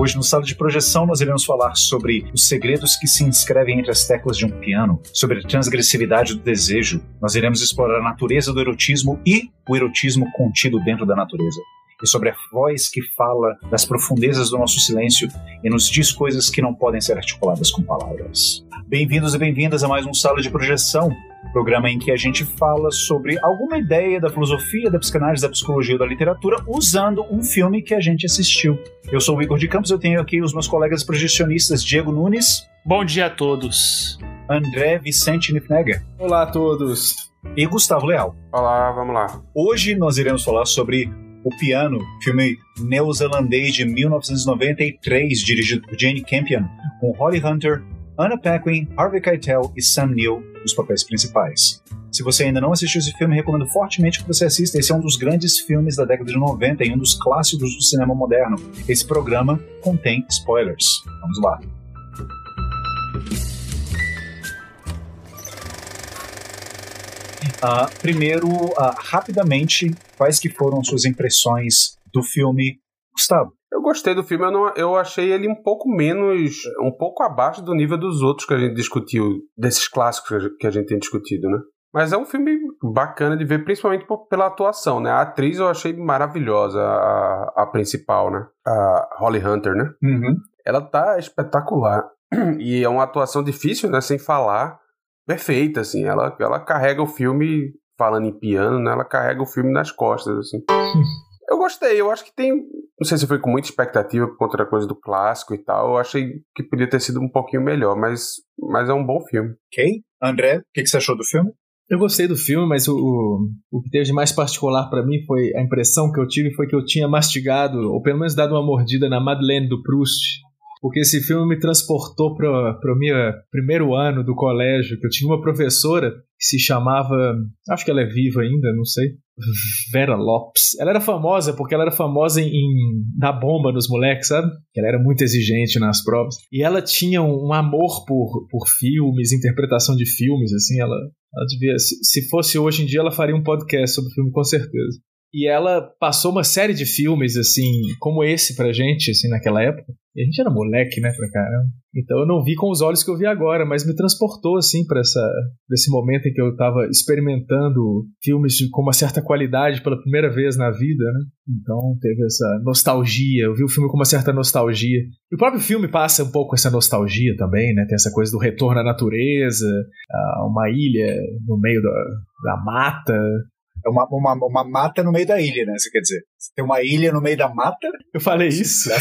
Hoje, no sala de projeção, nós iremos falar sobre os segredos que se inscrevem entre as teclas de um piano, sobre a transgressividade do desejo. Nós iremos explorar a natureza do erotismo e o erotismo contido dentro da natureza. E sobre a voz que fala das profundezas do nosso silêncio e nos diz coisas que não podem ser articuladas com palavras. Bem-vindos e bem-vindas a mais um Sala de Projeção, programa em que a gente fala sobre alguma ideia da filosofia, da psicanálise, da psicologia ou da literatura usando um filme que a gente assistiu. Eu sou o Igor de Campos, eu tenho aqui os meus colegas projecionistas Diego Nunes. Bom dia a todos. André Vicente Nipnegger. Olá a todos. E Gustavo Leal. Olá, vamos lá. Hoje nós iremos falar sobre O Piano, filme neozelandês de 1993, dirigido por Jane Campion, com Holly Hunter, Anna Paquin, Harvey Keitel e Sam Neill nos papéis principais. Se você ainda não assistiu esse filme, recomendo fortemente que você assista. Esse é um dos grandes filmes da década de 90 e um dos clássicos do cinema moderno. Esse programa contém spoilers. Vamos lá. Uh, primeiro, uh, rapidamente, quais que foram suas impressões do filme, Gustavo? Eu gostei do filme, eu, não, eu achei ele um pouco menos, um pouco abaixo do nível dos outros que a gente discutiu, desses clássicos que a gente tem discutido, né? Mas é um filme bacana de ver, principalmente pela atuação, né? A atriz eu achei maravilhosa, a, a principal, né? A Holly Hunter, né? Uhum. Ela tá espetacular. E é uma atuação difícil, né? Sem falar. Perfeita, assim. Ela, ela carrega o filme, falando em piano, né? Ela carrega o filme nas costas, assim. Eu gostei, eu acho que tem. Não sei se foi com muita expectativa por conta da coisa do clássico e tal. Eu achei que podia ter sido um pouquinho melhor, mas, mas é um bom filme. Ok. André, o que, que você achou do filme? Eu gostei do filme, mas o, o, o que teve de mais particular para mim foi a impressão que eu tive foi que eu tinha mastigado, ou pelo menos dado uma mordida na Madeleine do Proust. Porque esse filme me transportou para o meu primeiro ano do colégio, que eu tinha uma professora que se chamava. Acho que ela é viva ainda, não sei. Vera Lopes. Ela era famosa porque ela era famosa em, em dar bomba nos moleques, sabe? Ela era muito exigente nas provas. E ela tinha um, amor por, por filmes, interpretação de filmes, assim. Ela, ela devia. Se, se fosse hoje em dia, ela faria um podcast sobre filme, com certeza. E ela passou uma série de filmes, assim, como esse pra gente, assim, naquela época. E a gente era moleque, né, pra caramba. Então eu não vi com os olhos que eu vi agora, mas me transportou, assim, para esse momento em que eu tava experimentando filmes de, com uma certa qualidade pela primeira vez na vida, né. Então teve essa nostalgia, eu vi o filme com uma certa nostalgia. E o próprio filme passa um pouco essa nostalgia também, né, tem essa coisa do retorno à natureza, a uma ilha no meio da, da mata, é uma, uma, uma mata no meio da ilha, né? Você quer dizer, você tem uma ilha no meio da mata. Eu falei isso.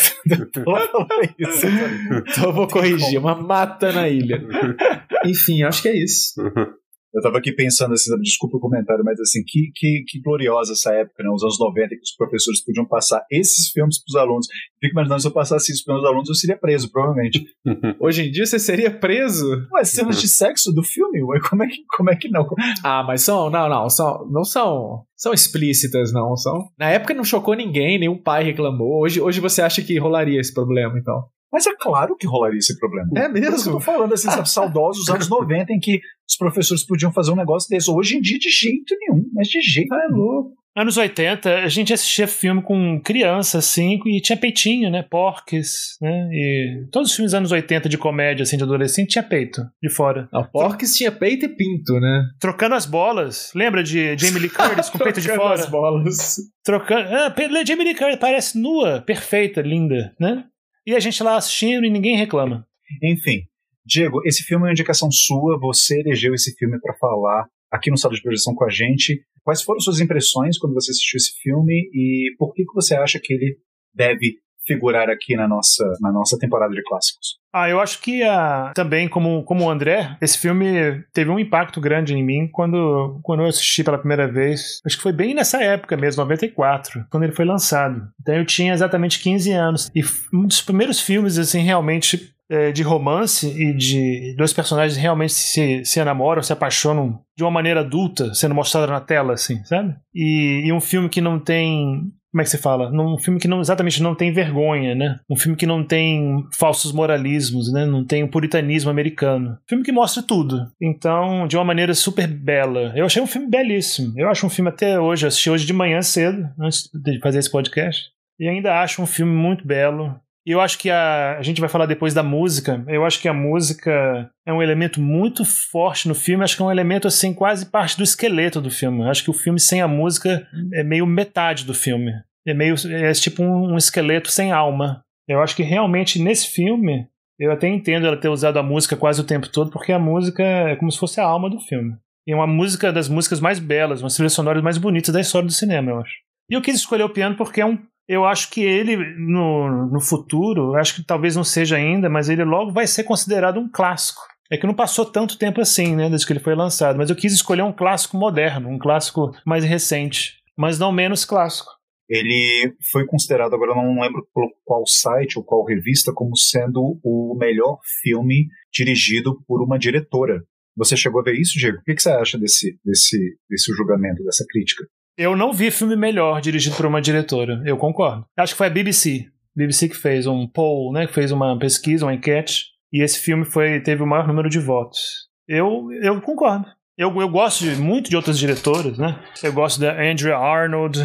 isso. então eu vou corrigir, uma mata na ilha. Enfim, acho que é isso. Eu tava aqui pensando, assim, desculpa o comentário, mas assim, que, que, que gloriosa essa época, né? Os anos 90, que os professores podiam passar esses filmes pros alunos. Fico imaginando se eu passasse isso pros meus alunos, eu seria preso, provavelmente. Hoje em dia você seria preso? Ué, cenas de sexo do filme? Ué, como é que, como é que não? Ah, mas são, não, não, são, não são, são explícitas, não, são. Na época não chocou ninguém, nenhum pai reclamou. Hoje, hoje você acha que rolaria esse problema, então? Mas é claro que rolaria esse problema. É mesmo? Eu tô falando assim, saudosos anos 90, em que os professores podiam fazer um negócio desse. Hoje em dia, de jeito nenhum. Mas de jeito é louco. Anos 80, a gente assistia filme com criança, assim, e tinha peitinho, né? Porques, né? E todos os filmes dos anos 80 de comédia, assim, de adolescente, tinha peito de fora. Não, Porques tinha peito e pinto, né? Trocando as bolas. Lembra de Jamie Lee Curtis com peito de fora? as bolas. Trocando. Ah, Jamie Lee Curtis parece nua, perfeita, linda, né? E a gente lá assistindo e ninguém reclama. Enfim, Diego, esse filme é uma indicação sua, você elegeu esse filme para falar aqui no Sala de Projeção com a gente. Quais foram suas impressões quando você assistiu esse filme e por que, que você acha que ele deve figurar aqui na nossa, na nossa temporada de clássicos? Ah, eu acho que uh, também, como, como o André, esse filme teve um impacto grande em mim quando, quando eu assisti pela primeira vez. Acho que foi bem nessa época mesmo, 94, quando ele foi lançado. Então eu tinha exatamente 15 anos. E um dos primeiros filmes, assim, realmente é, de romance e de dois personagens realmente se, se enamoram, se apaixonam de uma maneira adulta, sendo mostrada na tela, assim, sabe? E, e um filme que não tem como é que se fala? Um filme que não exatamente não tem vergonha, né? Um filme que não tem falsos moralismos, né? Não tem o puritanismo americano. Um filme que mostra tudo. Então, de uma maneira super bela. Eu achei um filme belíssimo. Eu acho um filme até hoje, assisti hoje de manhã cedo, antes de fazer esse podcast. E ainda acho um filme muito belo. E eu acho que a, a gente vai falar depois da música. Eu acho que a música é um elemento muito forte no filme. Acho que é um elemento, assim, quase parte do esqueleto do filme. Acho que o filme sem a música é meio metade do filme. É meio. É tipo um, um esqueleto sem alma. Eu acho que realmente nesse filme. Eu até entendo ela ter usado a música quase o tempo todo, porque a música é como se fosse a alma do filme. E é uma música das músicas mais belas, uma trilha sonora mais bonitas da história do cinema, eu acho. E eu quis escolher o piano porque é um eu acho que ele, no, no futuro, acho que talvez não seja ainda, mas ele logo vai ser considerado um clássico. É que não passou tanto tempo assim, né, desde que ele foi lançado. Mas eu quis escolher um clássico moderno, um clássico mais recente, mas não menos clássico. Ele foi considerado, agora eu não lembro qual site ou qual revista, como sendo o melhor filme dirigido por uma diretora. Você chegou a ver isso, Diego? O que, você acha desse, desse, desse julgamento, dessa crítica? Eu não vi filme melhor dirigido por uma diretora, eu concordo. Acho que foi a BBC. BBC que fez um poll, né, que fez uma pesquisa, uma enquete, e esse filme foi teve o maior número de votos. Eu, eu concordo. Eu, eu gosto de, muito de outras diretoras, né? Eu gosto da Andrea Arnold,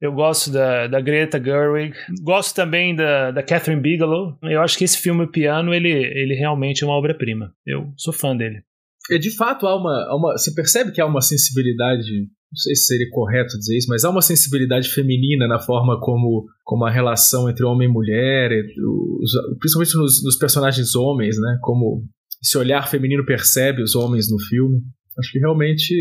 eu gosto da, da Greta Gerwig, gosto também da, da Catherine Bigelow. Eu acho que esse filme Piano, ele, ele realmente é uma obra-prima. Eu sou fã dele. É, de fato, há uma, há uma, você percebe que há uma sensibilidade não sei se seria correto dizer isso, mas há uma sensibilidade feminina na forma como, como a relação entre homem e mulher, principalmente nos, nos personagens homens, né? Como esse olhar feminino percebe os homens no filme. Acho que realmente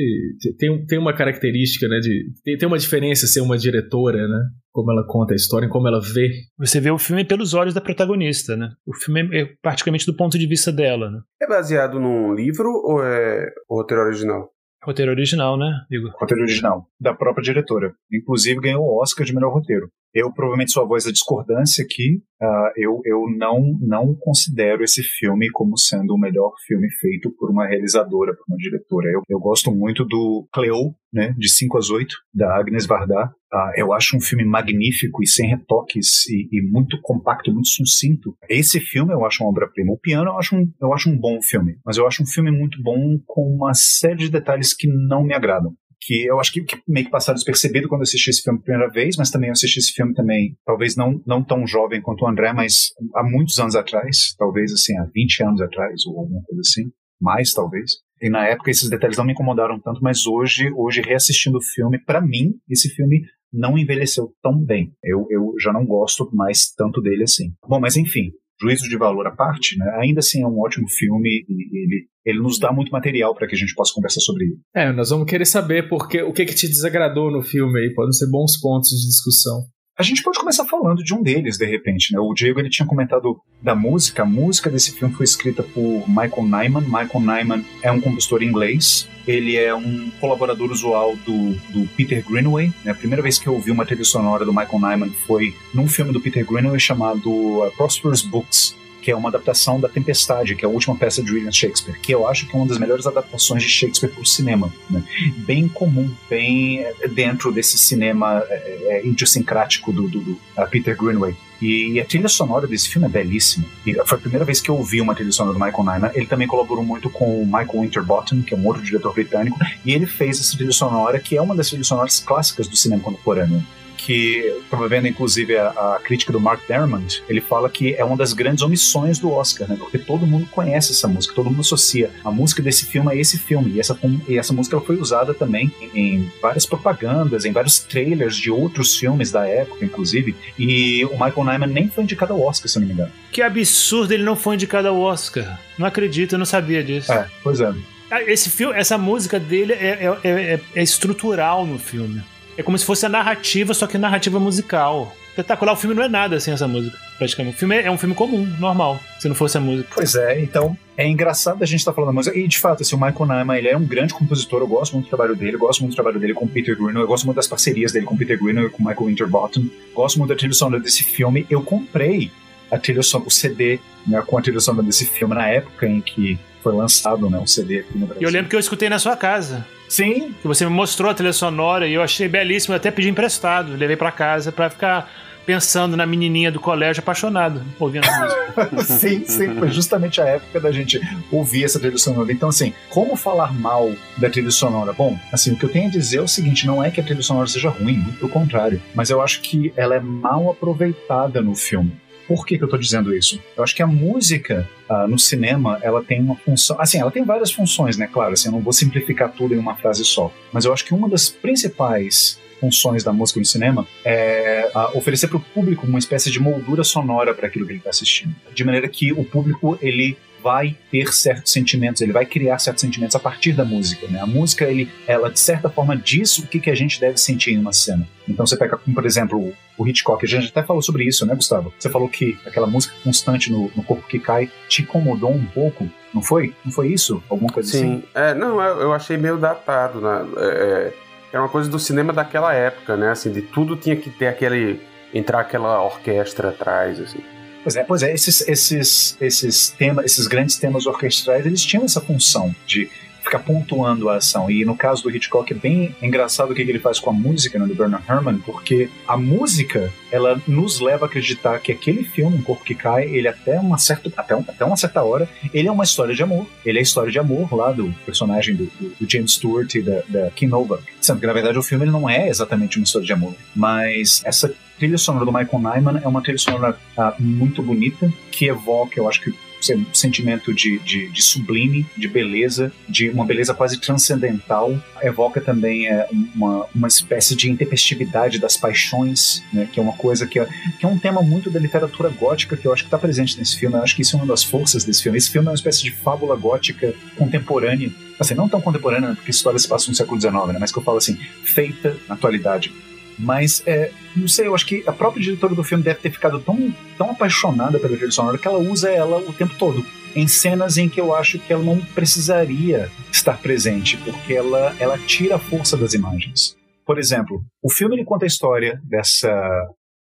tem, tem uma característica, né? De, tem, tem uma diferença ser uma diretora, né? Como ela conta a história, como ela vê. Você vê o filme pelos olhos da protagonista, né? O filme é praticamente do ponto de vista dela, né? É baseado num livro ou é o roteiro original? Roteiro original, né, Igor? Roteiro original, da própria diretora. Inclusive ganhou o Oscar de melhor roteiro. Eu provavelmente sou a voz da discordância aqui. Uh, eu eu não, não considero esse filme como sendo o melhor filme feito por uma realizadora, por uma diretora. Eu, eu gosto muito do Cleo, né, de 5 às 8, da Agnes Varda. Uh, eu acho um filme magnífico e sem retoques e, e, muito compacto, muito sucinto. Esse filme eu acho uma obra-prima. O Piano eu acho, um, eu acho um bom filme, mas eu acho um filme muito bom com uma série de detalhes que não me agradam que eu acho que, que, meio que passaram despercebido quando eu assisti esse filme pela primeira vez, mas também eu assisti esse filme também, talvez não, não tão jovem quanto o André, mas há muitos anos atrás, talvez assim, há 20 anos atrás, ou alguma coisa assim, mais talvez. E na época esses detalhes não me incomodaram tanto, mas hoje, hoje reassistindo o filme, para mim, esse filme não envelheceu tão bem. Eu, eu já não gosto mais tanto dele assim. Bom, mas enfim, juízo de valor à parte, né, ainda assim é um ótimo filme e ele, ele nos dá muito material para que a gente possa conversar sobre ele. É, nós vamos querer saber porque, o que, que te desagradou no filme aí, podem ser bons pontos de discussão. A gente pode começar falando de um deles, de repente, né? O Diego ele tinha comentado da música. A música desse filme foi escrita por Michael Nyman. Michael Nyman é um compositor inglês. Ele é um colaborador usual do, do Peter Greenaway. Né? A primeira vez que eu ouvi uma trilha sonora do Michael Nyman foi num filme do Peter Greenaway chamado uh, Prosperous Books que é uma adaptação da Tempestade, que é a última peça de William Shakespeare, que eu acho que é uma das melhores adaptações de Shakespeare para o cinema. Né? Bem comum, bem eh, dentro desse cinema é, é, idiosincrático do, do, do uh, Peter Greenaway. E a trilha sonora desse filme é belíssima. E foi a primeira vez que eu ouvi uma trilha sonora do Michael Nyman. Ele também colaborou muito com o Michael Winterbottom, que é um outro diretor britânico, e ele fez essa trilha sonora, que é uma das trilhas sonoras clássicas do cinema contemporâneo que estava vendo inclusive a, a, crítica do Mark Dermond, ele fala que é uma das grandes omissões do Oscar, né? Porque todo mundo conhece essa música, todo mundo associa a música desse filme a esse filme. E essa, e essa música foi usada também em, em, várias propagandas, em vários trailers de outros filmes da época, inclusive. E o Michael Nyman nem foi indicado ao Oscar, se eu não me engano. Que absurdo ele não foi indicado ao Oscar. Não acredito, eu não sabia disso. É, pois é. Ah, esse filme, essa música dele é, é, é, é estrutural no filme. É como se fosse a narrativa, só que narrativa musical. Espetacular, o filme não é nada sem essa música, praticamente. O filme é, é um filme comum, normal, se não fosse a música. Pois é, então é engraçado a gente estar tá falando da música. E de fato, assim, o Michael Nyman, ele é um grande compositor, eu gosto muito do trabalho dele, eu gosto muito do trabalho dele com o Peter Greenaway, eu gosto muito das parcerias dele com o Peter Greenaway e com o Michael Winterbottom. Gosto muito da trilha sonora desse filme. Eu comprei a trilha sonora, o CD né, com a trilha sonora desse filme na época em que foi lançado né, um CD aqui no Brasil. E eu lembro que eu escutei na sua casa. Sim. Que você me mostrou a trilha sonora e eu achei belíssimo. Eu até pedi emprestado, levei para casa para ficar pensando na menininha do colégio apaixonado, ouvindo a música. sim, sim, foi justamente a época da gente ouvir essa trilha sonora. Então, assim, como falar mal da trilha sonora? Bom, assim, o que eu tenho a dizer é o seguinte: não é que a trilha sonora seja ruim, muito pelo contrário, mas eu acho que ela é mal aproveitada no filme Por que, que eu tô dizendo isso? Eu acho que a música uh, no cinema, ela tem uma função. Assim, ela tem várias funções, né? Claro, assim, eu não vou simplificar tudo em uma frase só. Mas eu acho que uma das principais funções da música no cinema é oferecer para o público uma espécie de moldura sonora para aquilo que ele está assistindo, de maneira que o público ele vai ter certos sentimentos, ele vai criar certos sentimentos a partir da música. Né? A música, ele, ela de certa forma diz o que, que a gente deve sentir em uma cena. Então você pega, por exemplo, o Hitchcock, a gente até falou sobre isso, né, Gustavo? Você falou que aquela música constante no, no corpo que cai te incomodou um pouco, não foi? Não foi isso? Alguma coisa Sim. assim? Sim. É, não, eu, eu, achei meio datado, né? É, é, era uma coisa do cinema daquela época, né? Assim, de tudo tinha que ter aquele entrar aquela orquestra atrás, assim. Pois é, pois é, esses, esses, esses temas, esses grandes temas orquestrais, eles tinham essa função de ficar pontuando a ação. E no caso do Hitchcock é bem engraçado o que ele faz com a música né, do Bernard Herrmann, porque a música ela nos leva a acreditar que aquele filme, Um Corpo que Cai, ele até uma certa, até, até uma certa hora, ele é uma história de amor. Ele é a história de amor lá do personagem do, do, do James Stewart e da, da Kim Novak. Sendo que na verdade o filme ele não é exatamente uma história de amor, mas essa trilha sonora do Michael Nyman é uma trilha sonora uh, muito bonita, que evoca, eu acho que um sentimento de, de, de, sublime, de beleza, de uma beleza quase transcendental. Evoca também é, uma, uma espécie de intempestividade das paixões, né, que é uma coisa que é, que é um tema muito da literatura gótica que eu acho que está presente nesse filme. Eu acho que isso é uma das forças desse filme. Esse filme é uma espécie de fábula gótica contemporânea. Assim, não tão contemporânea, porque histórias se passam no século XIX, né, mas que eu falo assim, feita na atualidade. Mas, é, não sei, eu acho que a própria diretora do filme deve ter ficado tão, tão apaixonada pela trilha sonora que ela usa ela o tempo todo. Em cenas em que eu acho que ela não precisaria estar presente, porque ela, ela tira a força das imagens. Por exemplo, o filme conta a história dessa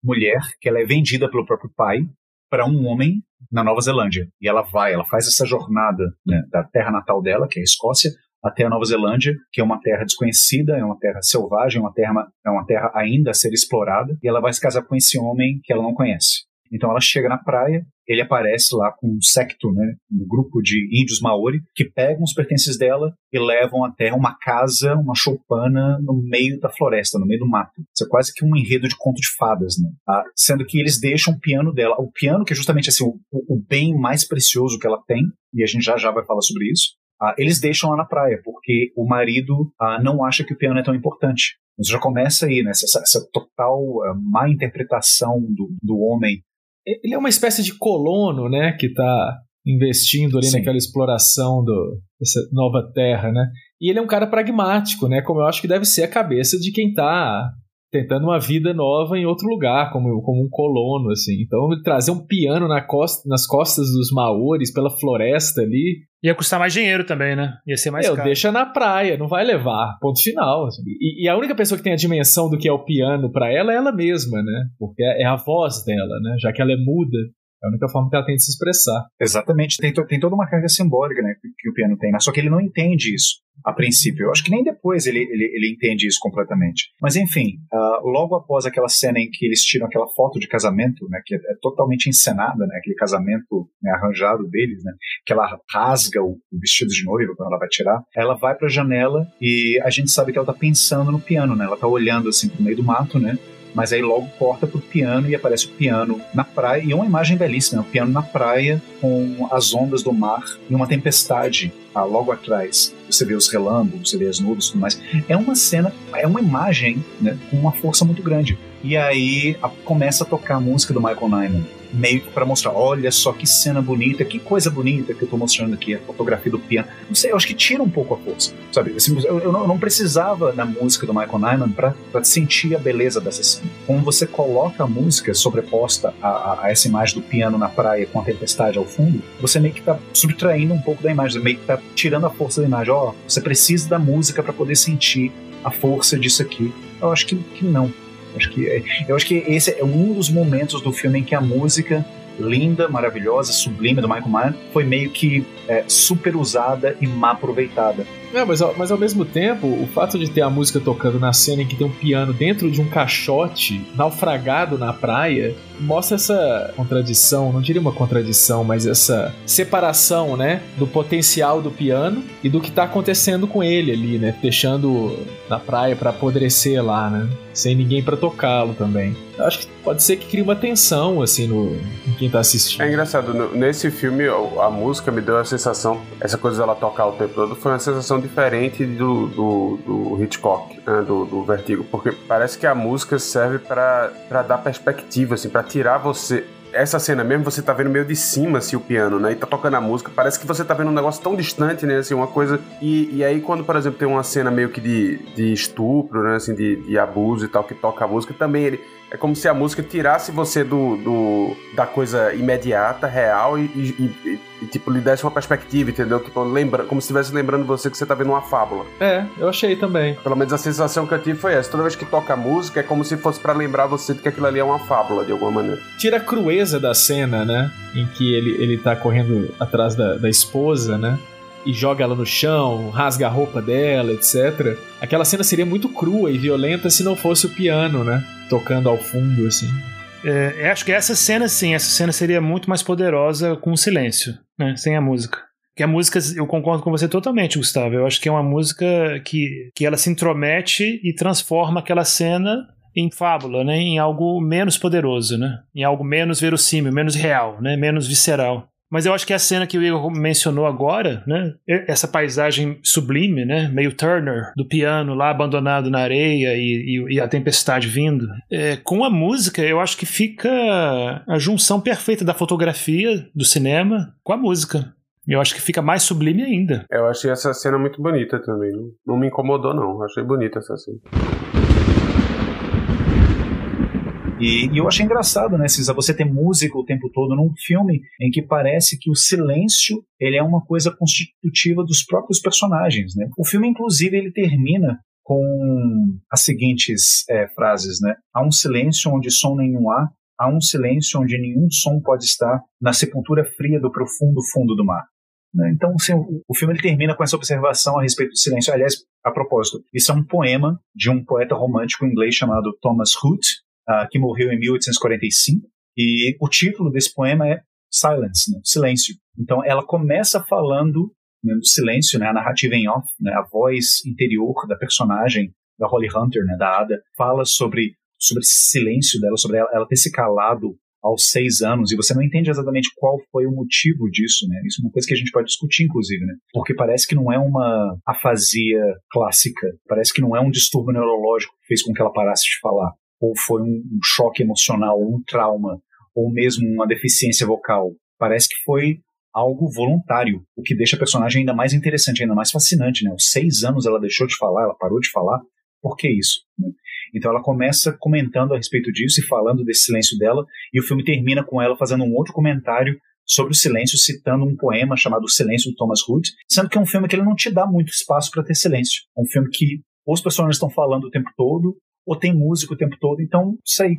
mulher que ela é vendida pelo próprio pai para um homem na Nova Zelândia. E ela vai, ela faz essa jornada né, da terra natal dela, que é a Escócia, até a Nova Zelândia, que é uma terra desconhecida, é uma terra selvagem, é uma terra, é uma terra ainda a ser explorada, e ela vai se casar com esse homem que ela não conhece. Então ela chega na praia, ele aparece lá com um secto, né, um grupo de índios maori, que pegam os pertences dela e levam até uma casa, uma choupana no meio da floresta, no meio do mato. Isso é quase que um enredo de conto de fadas, né? Ah, sendo que eles deixam o piano dela, o piano que é justamente assim o, o bem mais precioso que ela tem, e a gente já já vai falar sobre isso. Ah, eles deixam lá na praia, porque o marido ah, não acha que o piano é tão importante. Isso já começa aí, né? Essa, essa total uh, má interpretação do, do homem. Ele é uma espécie de colono, né? Que está investindo ali Sim. naquela exploração do, dessa nova terra, né? E ele é um cara pragmático, né? Como eu acho que deve ser a cabeça de quem está tentando uma vida nova em outro lugar, como, como um colono, assim. Então, trazer um piano na costa, nas costas dos maores, pela floresta ali. Ia custar mais dinheiro também, né? Ia ser mais Eu, caro. deixa na praia, não vai levar. Ponto final. Assim. E, e, a única pessoa que tem a dimensão do que é o piano para ela é ela mesma, né? Porque é, é a voz dela, né? Já que ela é muda. É a única forma que ela tem de se expressar. Exatamente. Tem, to, tem toda uma carga simbólica né, que, que o piano tem, né? só que ele não entende isso a princípio. Eu acho que nem depois ele, ele, ele entende isso completamente. Mas enfim, uh, logo após aquela cena em que eles tiram aquela foto de casamento, né, que é, é totalmente encenada, né, aquele casamento né, arranjado deles, né, que ela rasga o, o, vestido de noiva quando ela vai tirar, ela vai para a janela e a gente sabe que ela está pensando no piano, né, ela está olhando assim pro meio do mato, né, mas aí logo corta pro piano e aparece o piano na praia, e é uma imagem belíssima, o piano na praia com as ondas do mar e uma tempestade ah, logo atrás. Você vê os relâmpagos, você vê as nuvens e tudo mais. É uma cena, é uma imagem né, com uma força muito grande. E aí a, começa a tocar a música do Michael Nyman meio que para mostrar, olha só que cena bonita, que coisa bonita que eu tô mostrando aqui, a fotografia do piano. Não sei, eu acho que tira um pouco a força, sabe? Assim, eu, eu, não, precisava da música do Michael Nyman para sentir a beleza dessa cena. Como você coloca a música sobreposta a, a, a, essa imagem do piano na praia com a tempestade ao fundo, você meio que tá subtraindo um pouco da imagem, meio que tá tirando a força da imagem. Ó, oh, você precisa da música para poder sentir a força disso aqui. Eu acho que, que não. Acho que, é, eu acho que esse é um dos momentos do filme em que a música linda, maravilhosa, sublime do Michael Mann foi meio que é, super usada e mal aproveitada. É, mas, ao- mas ao mesmo tempo, o fato de ter a música tocando na cena em que tem um piano dentro de um caixote naufragado na praia mostra essa contradição, não diria uma contradição, mas essa separação, né, do potencial do piano e do que tá acontecendo com ele ali, né, deixando na praia pra apodrecer lá, né, sem ninguém pra tocá-lo também. Eu acho que pode ser que crie uma tensão assim no em quem tá assistindo. É engraçado, nesse filme a música me deu a sensação, essa coisa dela tocar o tempo todo foi uma sensação diferente do, do, do Hitchcock, né, do, do Vertigo, porque parece que a música serve pra dar perspectiva, assim, pra tirar você. Essa cena mesmo, você tá vendo meio de cima, assim, o piano, né? E tá tocando a música. Parece que você tá vendo um negócio tão distante, né? Assim, uma coisa. E, e aí, quando, por exemplo, tem uma cena meio que de, de estupro, né? Assim, de, de abuso e tal, que toca a música, também ele. É como se a música tirasse você do, do da coisa imediata, real, e, e- e- tipo, lhe desse uma perspectiva, entendeu? Tipo, lembra, como se estivesse lembrando você que você tá vendo uma fábula. É, eu achei também. Pelo menos a sensação que eu tive foi essa. Toda vez que toca a música, é como se fosse pra lembrar você de que aquilo ali é uma fábula, de alguma maneira. tira a crueza da cena, né? Em que ele, ele tá correndo atrás da, da esposa, né? E joga ela no chão, rasga a roupa dela, etc. Aquela cena seria muito crua e violenta se não fosse o piano, né? Tocando ao fundo, assim. É, eu acho que essa cena, sim, essa cena seria muito mais poderosa com o silêncio, né? Sem a música. Que a música, eu concordo com você totalmente, Gustavo. Eu acho que é uma música que, que ela se intromete e transforma aquela cena em fábula, né? Em algo menos poderoso, né? Em algo menos verossímil, menos real, né? Menos visceral. Mas eu acho que a cena que o Igor mencionou agora, né? Essa paisagem sublime, né? Meio Turner, do piano lá abandonado na areia e, e- e a tempestade vindo. É, com a música, eu acho que fica a junção perfeita da fotografia do cinema com a música. Eu acho que fica mais sublime ainda. Eu achei essa cena muito bonita também. Não, não me incomodou, não. Achei bonita essa cena. E, e eu achei engraçado, né, Cisa, você ter música o tempo todo num filme em que parece que o silêncio ele é uma coisa constitutiva dos próprios personagens, né? O filme, inclusive, ele termina com as seguintes é, frases, né? Há um silêncio onde som nenhum há, há um silêncio onde nenhum som pode estar na sepultura fria do profundo fundo do mar. né? Então, assim, o, o filme ele termina com essa observação a respeito do silêncio. Aliás, a propósito, isso é um poema de um poeta romântico inglês chamado Thomas Hood, ah, que morreu em 1845. E o título desse poema é Silence, né? Silêncio. Então, ela começa falando né, do silêncio, né? A narrativa em off, né? A voz interior da personagem da Holly Hunter, né? Da Ada, fala sobre sobre esse silêncio dela, sobre ela, ela ter se calado aos seis anos e você não entende exatamente qual foi o motivo disso, né? Isso é uma coisa que a gente pode discutir, inclusive, né? Porque parece que não é uma afasia clássica, parece que não é um distúrbio neurológico que fez com que ela parasse de falar, ou foi um, um choque emocional, um trauma, ou mesmo uma deficiência vocal. Parece que foi algo voluntário, o que deixa a personagem ainda mais interessante, ainda mais fascinante, né? Aos seis anos ela deixou de falar, ela parou de falar. Por que isso? né? Então ela começa comentando a respeito disso e falando desse silêncio dela, e o filme termina com ela fazendo um outro comentário sobre o silêncio, citando um poema chamado Silêncio de Thomas Hood, sendo que é um filme que ele não te dá muito espaço para ter silêncio. É um filme que os personagens estão falando o tempo todo, ou tem música o tempo todo, então sei.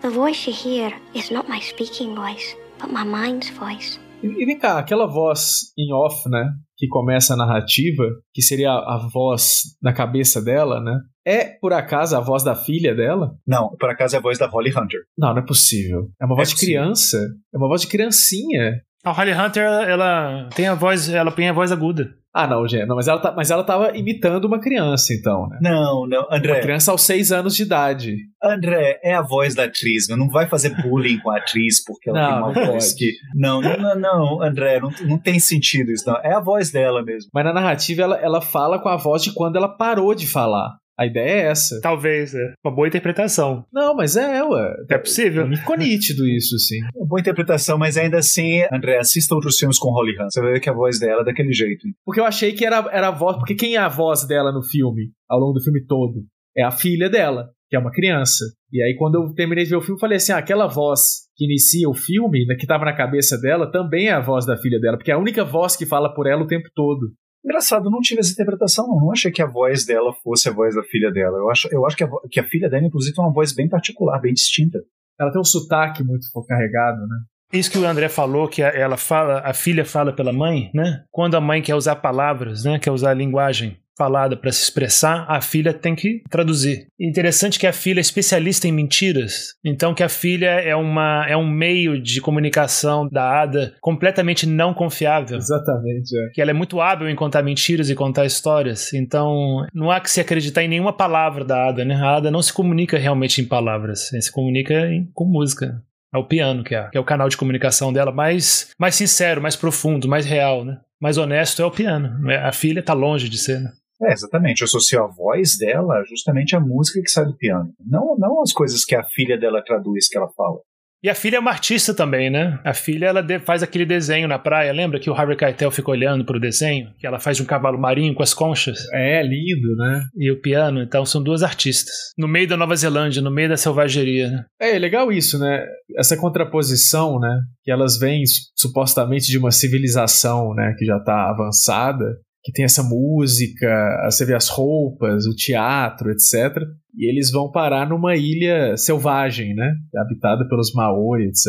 The voice you hear is not my speaking voice, but my mind's voice. E, e vem cá, aquela voz em off, né? Que começa a narrativa, que seria a, a voz da cabeça dela, né? É, por acaso, a voz da filha dela? Não, por acaso é a voz da Holly Hunter. Não, não é possível. É uma voz de possível. criança. É uma voz de criancinha. A Holly Hunter, ela, ela tem a voz, ela tem a voz aguda. Ah, não, gente. Não, mas, ela tá, mas ela tava imitando uma criança, então, né? Não, não, Uma André, criança aos seis anos de idade. André é a voz da atriz, não vai fazer bullying com a atriz porque ela Não, tem uma não voz pode. que. Não, não, não, não, André, não, não tem sentido isso, não. É a voz dela mesmo. Mas na narrativa ela, ela fala com a voz de quando ela parou de falar. A ideia é essa. Talvez, é. Uma boa interpretação. Não, mas é, ué. É possível. Ficou nítido isso, assim. Uma boa interpretação, mas ainda assim, André, assista outros filmes com Holly Hunt. Você vai ver que a voz dela é daquele jeito. Porque eu achei que era, era a voz. Porque quem é a voz dela no filme, ao longo do filme todo? É a filha dela, que é uma criança. E aí, quando eu terminei de ver o filme, eu falei assim: ah, aquela voz que inicia o filme, né, que tava na cabeça dela, também é a voz da filha dela, porque é a única voz que fala por ela o tempo todo. Engraçado, eu não tive essa interpretação, não. Não achei que a voz dela fosse a voz da filha dela. Eu acho, eu acho que, a, que a filha dela, inclusive, tem uma voz bem particular, bem distinta. Ela tem um sotaque muito carregado, né? Isso que o André falou, que ela fala, a filha fala pela mãe, né? Quando a mãe quer usar palavras, né? Quer usar a linguagem falada para se expressar, a filha tem que traduzir. Interessante que a filha é especialista em mentiras, então que a filha é, uma, é um meio de comunicação da Ada completamente não confiável. Exatamente, é. Que ela é muito hábil em contar mentiras e contar histórias, então não há que se acreditar em nenhuma palavra da Ada, né? A Ada não se comunica realmente em palavras, se comunica em, com música. É o piano, que é, que é o canal de comunicação dela mais, mais sincero, mais profundo, mais real, né? Mais honesto é o piano. Né? A filha está longe de ser, né? É, exatamente. Eu associo a voz dela justamente à música que sai do piano. Não, não as coisas que a filha dela traduz que ela fala. E a filha é uma artista também, né? A filha ela faz aquele desenho na praia. Lembra que o Harvey Keitel fica olhando pro desenho? Que ela faz um cavalo marinho com as conchas? É, lindo, né? E o piano. Então são duas artistas. No meio da Nova Zelândia, no meio da selvageria, né? É, legal isso, né? Essa contraposição, né? Que elas vêm supostamente de uma civilização, né? Que já tá avançada que tem essa música, você vê as roupas, o teatro, etc. E eles vão parar numa ilha selvagem, né? Habitada pelos Maori, etc.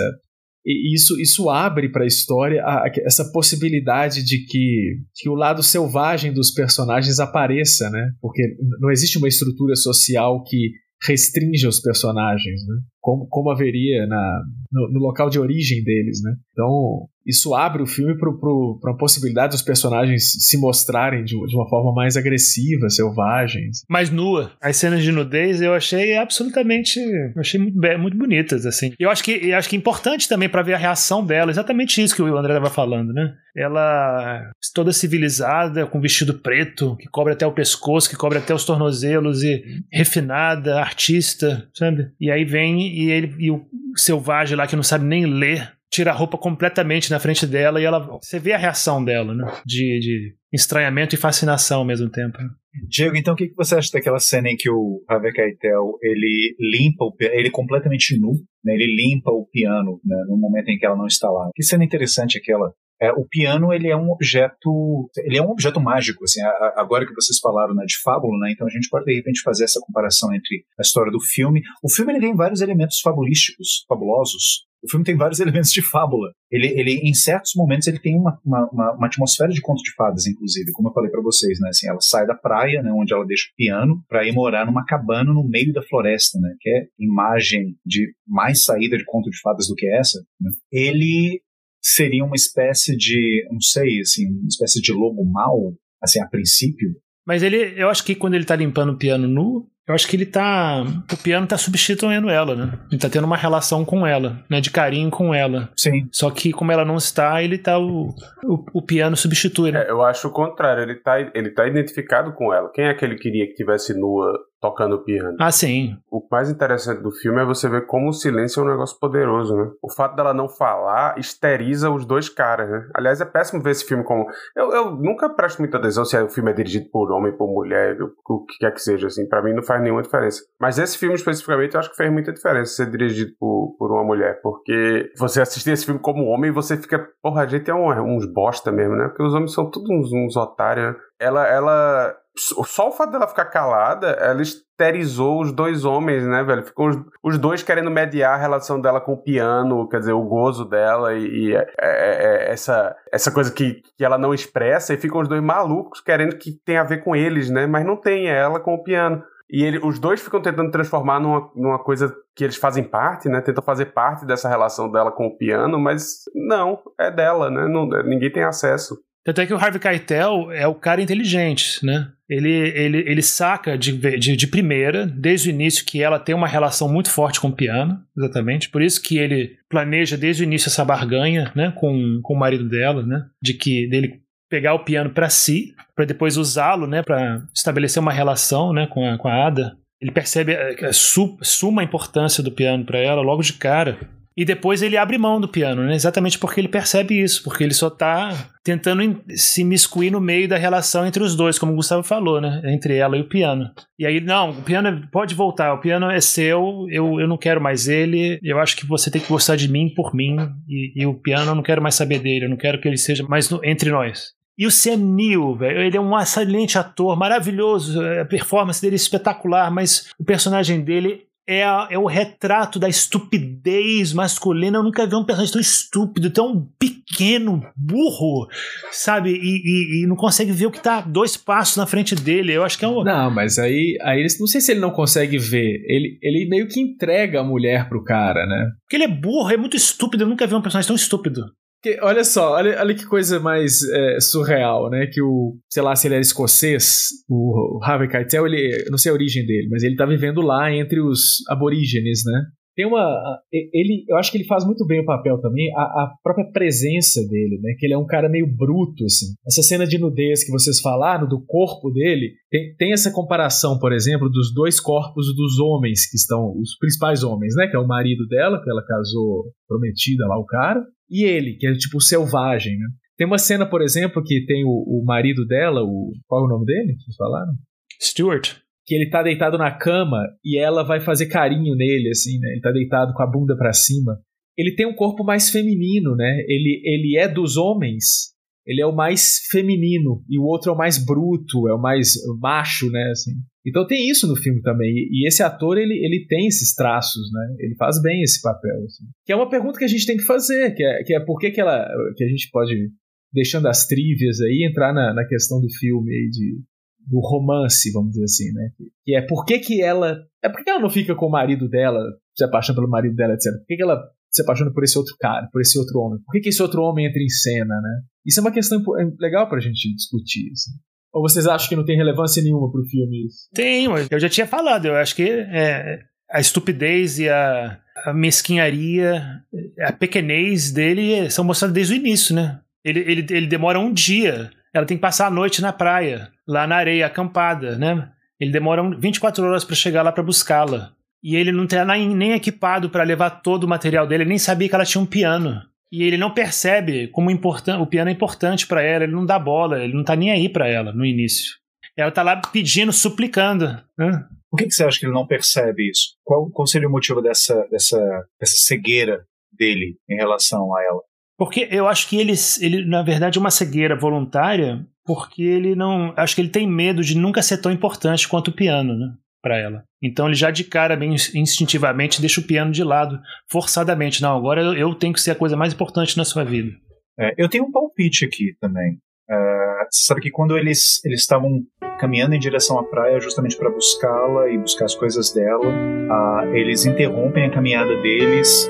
E isso, isso abre para a história essa possibilidade de que, que o lado selvagem dos personagens apareça, né? Porque não existe uma estrutura social que restringe os personagens, né? Como, como haveria na, no, no, local de origem deles, né? Então, isso abre o filme para a possibilidade dos personagens se mostrarem de, de, uma forma mais agressiva, selvagens. Mais nua. As cenas de nudez eu achei absolutamente. Eu achei muito, muito bonitas, assim. Eu acho que, eu acho que é importante também para ver a reação dela, exatamente isso que o André estava falando, né? Ela toda civilizada, com vestido preto, que cobre até o pescoço, que cobre até os tornozelos, e refinada, artista, sabe? E aí vem e, ele, e o selvagem lá que não sabe nem ler tira a roupa completamente na frente dela e ela você vê a reação dela, né? De, de estranhamento e fascinação ao mesmo tempo. Diego, então o que, você acha daquela cena em que o Harvey Keitel ele limpa o ele completamente nu, né? Ele limpa o piano, né? No momento em que ela não está lá. Que cena interessante aquela. É, o piano ele é um objeto ele é um objeto mágico assim a, agora que vocês falaram né, de fábula né então a gente pode de repente fazer essa comparação entre a história do filme o filme ele tem vários elementos fabulísticos fabulosos o filme tem vários elementos de fábula. Ele, ele em certos momentos, ele tem uma, uma, uma, atmosfera de conto de fadas, inclusive, como eu falei para vocês, né? Assim, ela sai da praia, né, onde ela deixa o piano, para ir morar numa cabana no meio da floresta, né? Que é imagem de mais saída de conto de fadas do que essa. Né? Ele seria uma espécie de, não sei, assim, uma espécie de lobo mau, assim, a princípio. Mas ele, eu acho que quando ele tá limpando o piano nu, eu acho que ele tá. O piano tá substituindo ela, né? Ele tá tendo uma relação com ela, né? De carinho com ela. Sim. Só que, como ela não está, ele tá. O, o, o piano substitui, né? É, eu acho o contrário. Ele tá, ele tá identificado com ela. Quem é que ele queria que tivesse nua tocando piano. Ah, sim. O mais interessante do filme é você ver como o silêncio é um negócio poderoso, né? O fato dela não falar esteriza os dois caras, né? Aliás, é péssimo ver esse filme como. Eu, eu nunca presto muita atenção se o filme é dirigido por homem, por mulher, o que quer que seja, assim. Para mim não faz nenhuma diferença. Mas esse filme especificamente eu acho que fez muita diferença ser dirigido por, por uma mulher, porque você assistir esse filme como homem você fica. Porra, a gente é um, uns bosta mesmo, né? Porque os homens são todos uns, uns otários, né? Ela, ela só o fato dela ficar calada, ela esterizou os dois homens, né, velho? Ficou os, os, dois querendo mediar a relação dela com o piano, quer dizer, o gozo dela e, e é, é, é essa, essa coisa que, que ela não expressa, e ficam os dois malucos querendo que tenha a ver com eles, né? Mas não tem, é ela com o piano. E ele, os dois ficam tentando transformar numa, numa coisa que eles fazem parte, né? Tentam fazer parte dessa relação dela com o piano, mas não, é dela, né? Não, ninguém tem acesso. Tanto é que o Harvey Keitel é o cara inteligente, né? Ele, ele, ele saca de, de, de, primeira, desde o início, que ela tem uma relação muito forte com o piano, exatamente. Por isso que ele planeja desde o início essa barganha, né, com, com o marido dela, né, de que dele pegar o piano para si, para depois usá-lo, né, para estabelecer uma relação, né, com a, com a Ada. Ele percebe a, a suma importância do piano para ela logo de cara. E depois ele abre mão do piano, né? Exatamente porque ele percebe isso, porque ele só está tentando se miscuir no meio da relação entre os dois, como o Gustavo falou, né? Entre ela e o piano. E aí, não, o piano pode voltar, o piano é seu, eu, eu não quero mais ele, eu acho que você tem que gostar de mim por mim, e, e o piano eu não quero mais saber dele, eu não quero que ele seja mais no, entre nós. E o Sam Neill, velho, ele é um excelente ator, maravilhoso, a performance dele é espetacular, mas o personagem dele é, a- é o retrato da estupidez masculina. Eu nunca vi um personagem tão estúpido, tão pequeno, burro, sabe? E, e- e não consegue ver o que tá dois passos na frente dele. Eu acho que é um. Não, mas aí, aí eles- não sei se ele não consegue ver. Ele, ele meio que entrega a mulher pro cara, né? Porque ele é burro, é muito estúpido. Eu nunca vi um personagem tão estúpido. Porque, olha só, olha, olha que coisa mais é, surreal, né? Que o, sei lá, se ele era escocês, o, Harvey Keitel, ele, não sei a origem dele, mas ele tá vivendo lá entre os aborígenes, né? Tem uma. Ele, eu acho que ele faz muito bem o papel também, a, a própria presença dele, né? Que ele é um cara meio bruto, assim. Essa cena de nudez que vocês falaram, do corpo dele, tem, tem essa comparação, por exemplo, dos dois corpos dos homens que estão, os principais homens, né? Que é o marido dela, que ela casou prometida lá, o cara, e ele, que é tipo selvagem, né? Tem uma cena, por exemplo, que tem o, o marido dela, o. Qual é o nome dele? Vocês falaram? Stuart. que ele tá deitado na cama e ela vai fazer carinho nele, assim, né? Ele tá deitado com a bunda pra cima. Ele tem um corpo mais feminino, né? Ele, ele é dos homens, ele é o mais feminino e o outro é o mais bruto, é o mais macho, né? Assim. Então tem isso no filme também. E, esse ator, ele, ele tem esses traços, né? Ele faz bem esse papel. assim. Que é uma pergunta que a gente tem que fazer, que é, que é por que, que, ela, que a gente pode, deixando as trivias aí, entrar na, na questão do filme aí de, do romance, vamos dizer assim, né? Que é por que, que ela. É por que ela não fica com o marido dela, se apaixona pelo marido dela, etc. Por que, que ela se apaixona por esse outro cara, por esse outro homem? Por que, que esse outro homem entra em cena, né? Isso é uma questão é legal pra gente discutir. Assim. Ou vocês acham que não tem relevância nenhuma pro filme isso? Tem, eu já tinha falado. Eu acho que é, a estupidez e a, a mesquinharia, a pequenez dele são mostradas desde o início, né? Ele, ele, ele demora um dia. Ela tem que passar a noite na praia, lá na areia, acampada, né? Ele demora um- 24 horas para chegar lá para buscá-la. E ele não tá nem equipado para levar todo o material dele, ele nem sabia que ela tinha um piano. E ele não percebe como o piano é importante para ela, ele não dá bola, ele não tá nem aí para ela no início. Ela tá lá pedindo, suplicando. Né? Por que, que você acha que ele não percebe isso? Qual, qual seria o motivo dessa, dessa, dessa cegueira dele em relação a ela? Porque eu acho que ele, ele, na verdade, é uma cegueira voluntária, porque ele não. Acho que ele tem medo de nunca ser tão importante quanto o piano, né? Pra ela. Então ele já de cara, bem instintivamente, deixa o piano de lado, forçadamente. Não, agora eu, tenho que ser a coisa mais importante na sua vida. É, eu tenho um palpite aqui também. É, sabe que quando eles eles estavam caminhando em direção à praia justamente para buscá-la e buscar as coisas dela, ah, eles interrompem a caminhada deles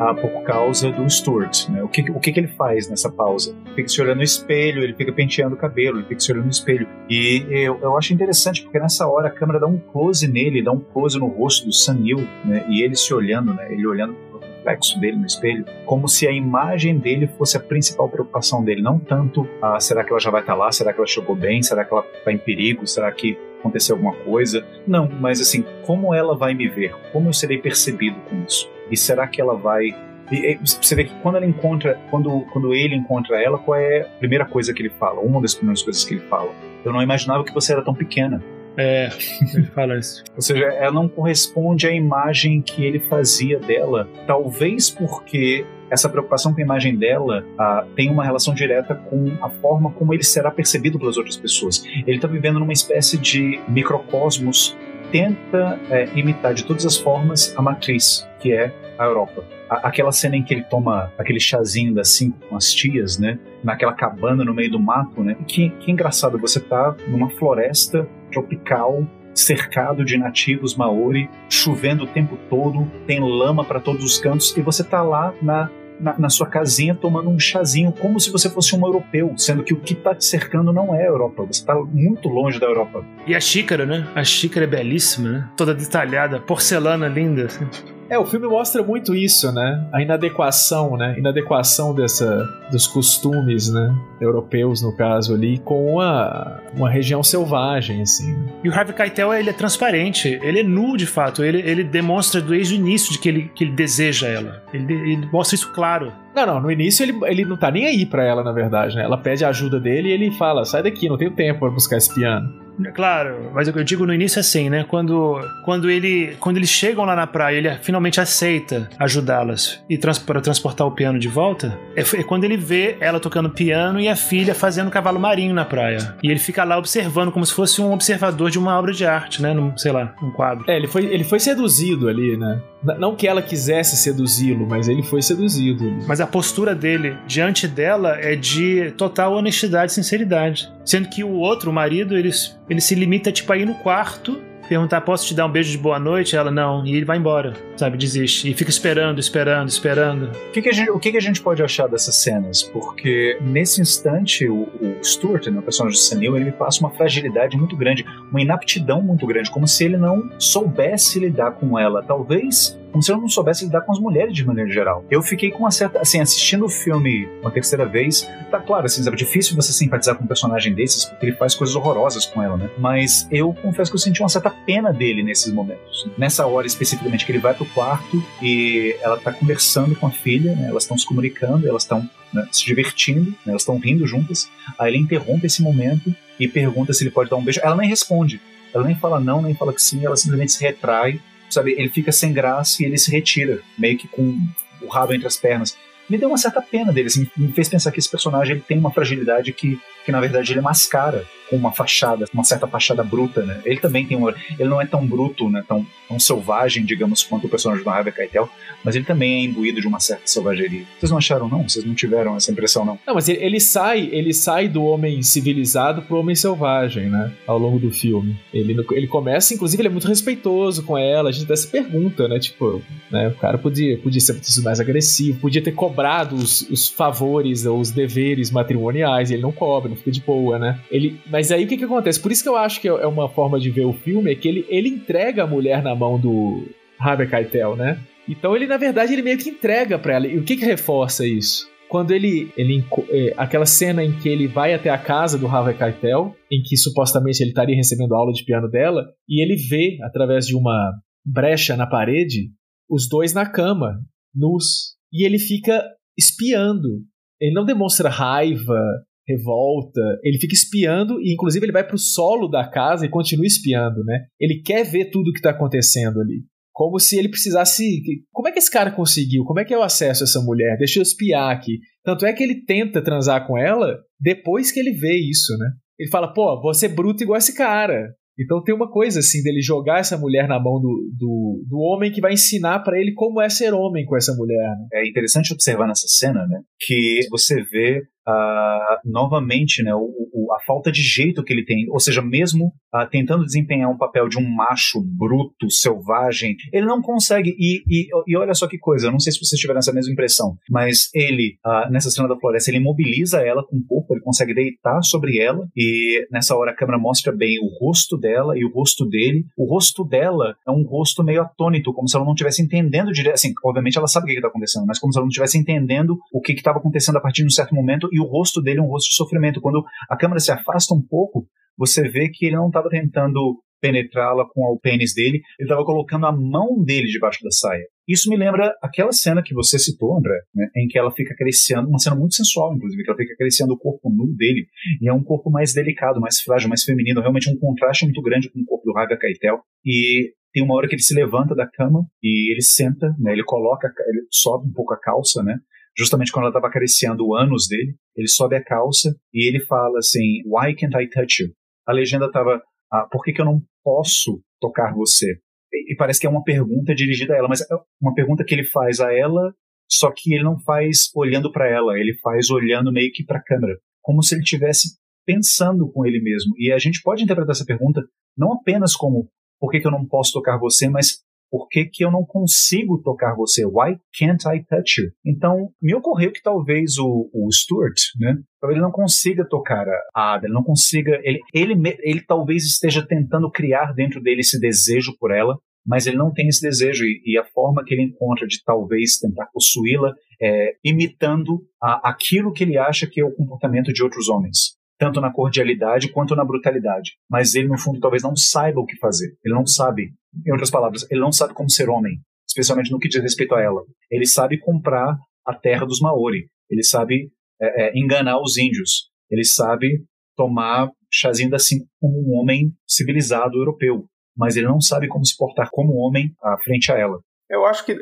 ah, por causa do Stuart. Né? O, que, o que, que ele faz nessa pausa? Fica se olhando no espelho, ele fica penteando o cabelo, ele fica se olhando no espelho. E eu, eu acho interessante porque nessa hora a câmera dá um close nele, dá um close no rosto do Sam Neill, né? e ele se olhando, né? ele olhando reflexo dele no espelho, como se a imagem dele fosse a principal preocupação dele, não tanto ah, será que ela já vai estar lá, será que ela chegou bem, será que ela está em perigo, será que aconteceu alguma coisa. Não, mas assim, como ela vai me ver? Como eu serei percebido com isso? E será que ela vai. E, você vê que quando ela encontra, quando, quando ele encontra ela, qual é a primeira coisa que ele fala? Uma das primeiras coisas que ele fala. Eu não imaginava que você era tão pequena. É, ele fala isso. Ou seja, ela não corresponde à imagem que ele fazia dela. Talvez porque essa preocupação com a imagem dela ah, tem uma relação direta com a forma como ele será percebido pelas outras pessoas. Ele está vivendo numa espécie de microcosmos tenta é, imitar de todas as formas a matriz, que é a Europa. A, aquela cena em que ele toma aquele chazinho das cinco com as tias, né? Naquela cabana no meio do mato, né? Que, que engraçado, você tá numa floresta tropical cercado de nativos maori, chovendo o tempo todo, tem lama para todos os cantos e você tá lá na, na, na, sua casinha tomando um chazinho como se você fosse um europeu, sendo que o que tá te cercando não é a Europa, você tá muito longe da Europa. E a xícara, né? A xícara é belíssima, né? Toda detalhada, porcelana linda. Assim. É, o filme mostra muito isso, né? A inadequação, né? Inadequação dessa, dos costumes, né? Europeus, no caso ali, com uma, uma região selvagem, assim. E o Harvey Keitel, ele é transparente, ele é nu, de fato. Ele, ele demonstra desde o início de que ele, que ele deseja ela. Ele, ele mostra isso claro. Não, não, no início ele, ele não tá nem aí pra ela, na verdade, né? Ela pede a ajuda dele e ele fala, sai daqui, não tenho tempo pra buscar esse piano. Claro, mas eu digo no início assim, né? Quando, quando, ele, quando eles chegam lá na praia, ele finalmente aceita ajudá-las e trans, para transportar o piano de volta, é, é, quando ele vê ela tocando piano e a filha fazendo cavalo marinho na praia. E ele fica lá observando como se fosse um observador de uma obra de arte, né? Num, sei lá, um quadro. É, ele foi, ele foi seduzido ali, né? Não que ela quisesse seduzi-lo, mas ele foi seduzido. Mas a postura dele diante dela é de total honestidade e sinceridade. Sendo que o outro, o marido, ele, ele se limita tipo a ir no quarto perguntar, posso te dar um beijo de boa noite? Ela, não. E ele vai embora, sabe? Desiste. E fica esperando, esperando, esperando. O que, que, a, gente, o que, que a gente pode achar dessas cenas? Porque nesse instante, o, o Stuart, né, o personagem do Senil, ele me passa uma fragilidade muito grande, uma inaptidão muito grande, como se ele não soubesse lidar com ela. Talvez como se eu não soubesse lidar com as mulheres de maneira geral. Eu fiquei com uma certa. Assim, assistindo o filme uma terceira vez, tá claro, assim, é difícil você simpatizar com um personagem desses, porque ele faz coisas horrorosas com ela, né? Mas eu confesso que eu senti uma certa pena dele nesses momentos. Nessa hora especificamente, que ele vai pro quarto e ela tá conversando com a filha, né? Elas estão se comunicando, elas estão né, se divertindo, né? elas estão rindo juntas. Aí ele interrompe esse momento e pergunta se ele pode dar um beijo. Ela nem responde. Ela nem fala não, nem fala que sim, ela simplesmente se retrai sabe? Ele fica sem graça e ele se retira, meio que com o rabo entre as pernas. Me deu uma certa pena dele, assim, me fez pensar que esse personagem ele tem uma fragilidade que, que na verdade ele mascara com uma fachada, uma certa fachada bruta, né? Ele também tem uma, ele não é tão bruto, né, tão, tão selvagem, digamos, quanto o personagem do Harvey Keitel, mas ele também é imbuído de uma certa selvageria. Vocês não acharam não? Vocês não tiveram essa impressão não? Não, mas ele, ele sai, ele sai do homem civilizado pro homem selvagem, né? Ao longo do filme. Ele, ele começa, inclusive, ele é muito respeitoso com ela. A gente até se pergunta, né? Tipo, né? O cara podia, podia ser mais agressivo, podia ter cobrado os, os favores, os deveres matrimoniais. Ele não cobra, não fica de boa, né? Ele, mas aí o que que acontece? Por isso que eu acho que é uma forma de ver o filme é que ele, ele entrega a mulher na mão do Harvey Keitel, né? Então ele, na verdade, ele meio que entrega para ela. E o que que reforça isso? Quando ele, ele é, aquela cena em que ele vai até a casa do Harvey Keitel, em que supostamente ele estaria recebendo aula de piano dela, e ele vê através de uma brecha na parede os dois na cama, nus, e ele fica espiando. Ele não demonstra raiva, revolta, ele fica espiando e inclusive ele vai pro solo da casa e continua espiando, né? Ele quer ver tudo o que tá acontecendo ali. Como se ele precisasse. Como é que esse cara conseguiu? Como é que o acesso a essa mulher? Deixa eu espiar aqui. Tanto é que ele tenta transar com ela depois que ele vê isso, né? Ele fala, pô, você é bruto igual esse cara. Então tem uma coisa assim dele jogar essa mulher na mão do, do, do homem que vai ensinar para ele como é ser homem com essa mulher. Né? É interessante observar nessa cena, né, que você vê uh, novamente né, o, o, a falta de jeito que ele tem. Ou seja, mesmo uh, tentando desempenhar um papel de um macho bruto, selvagem, ele não consegue. E, e, e, olha só que coisa, eu não sei se vocês tiveram essa mesma impressão, mas ele, uh, nessa cena da floresta, ele imobiliza ela com o corpo, ele consegue deitar sobre ela, e nessa hora a câmera mostra bem o rosto dela e o rosto dele. O rosto dela é um rosto meio atônito, como se ela não estivesse entendendo direito. Assim, obviamente ela sabe o que está acontecendo, mas como se ela não estivesse entendendo o que estava acontecendo a partir de um certo momento e o rosto dele é um rosto de sofrimento. Quando a câmera se afasta um pouco, você vê que ele não estava tentando penetrá-la com o pênis dele, ele estava colocando a mão dele debaixo da saia. Isso me lembra aquela cena que você citou, André, né, em que ela fica acariciando, uma cena muito sensual, inclusive, que ela fica acariciando o corpo nu dele, e é um corpo mais delicado, mais frágil, mais feminino, realmente um contraste muito grande com o corpo do Raga Keitel, e tem uma hora que ele se levanta da cama e ele senta, né, ele coloca, ele sobe um pouco a calça, né, justamente quando ela estava acariciando o ânus dele, ele sobe a calça e ele fala assim, Why can't I touch you? A legenda estava, ah, por que, que eu não posso tocar você? E, e parece que é uma pergunta dirigida a ela, mas é uma pergunta que ele faz a ela, só que ele não faz olhando para ela, ele faz olhando meio que para a câmera, como se ele estivesse pensando com ele mesmo. E a gente pode interpretar essa pergunta não apenas como por que, que eu não posso tocar você, mas por que, que eu não consigo tocar você? Why can't I touch you? Então, me ocorreu que talvez o, o Stuart, né? Ele não consiga tocar a Ada, ele não consiga. Ele, ele, ele talvez esteja tentando criar dentro dele esse desejo por ela, mas ele não tem esse desejo e, e, a forma que ele encontra de talvez tentar possuí-la é imitando a, aquilo que ele acha que é o comportamento de outros homens tanto na cordialidade quanto na brutalidade. Mas ele, no fundo, talvez não saiba o que fazer. Ele não sabe, em outras palavras, ele não sabe como ser homem, especialmente no que diz respeito a ela. Ele sabe comprar a terra dos Maori. Ele sabe é, é, enganar os índios. Ele sabe tomar Chaz ainda assim como um homem civilizado europeu, mas ele não sabe como se portar como homem à frente a ela. Eu acho que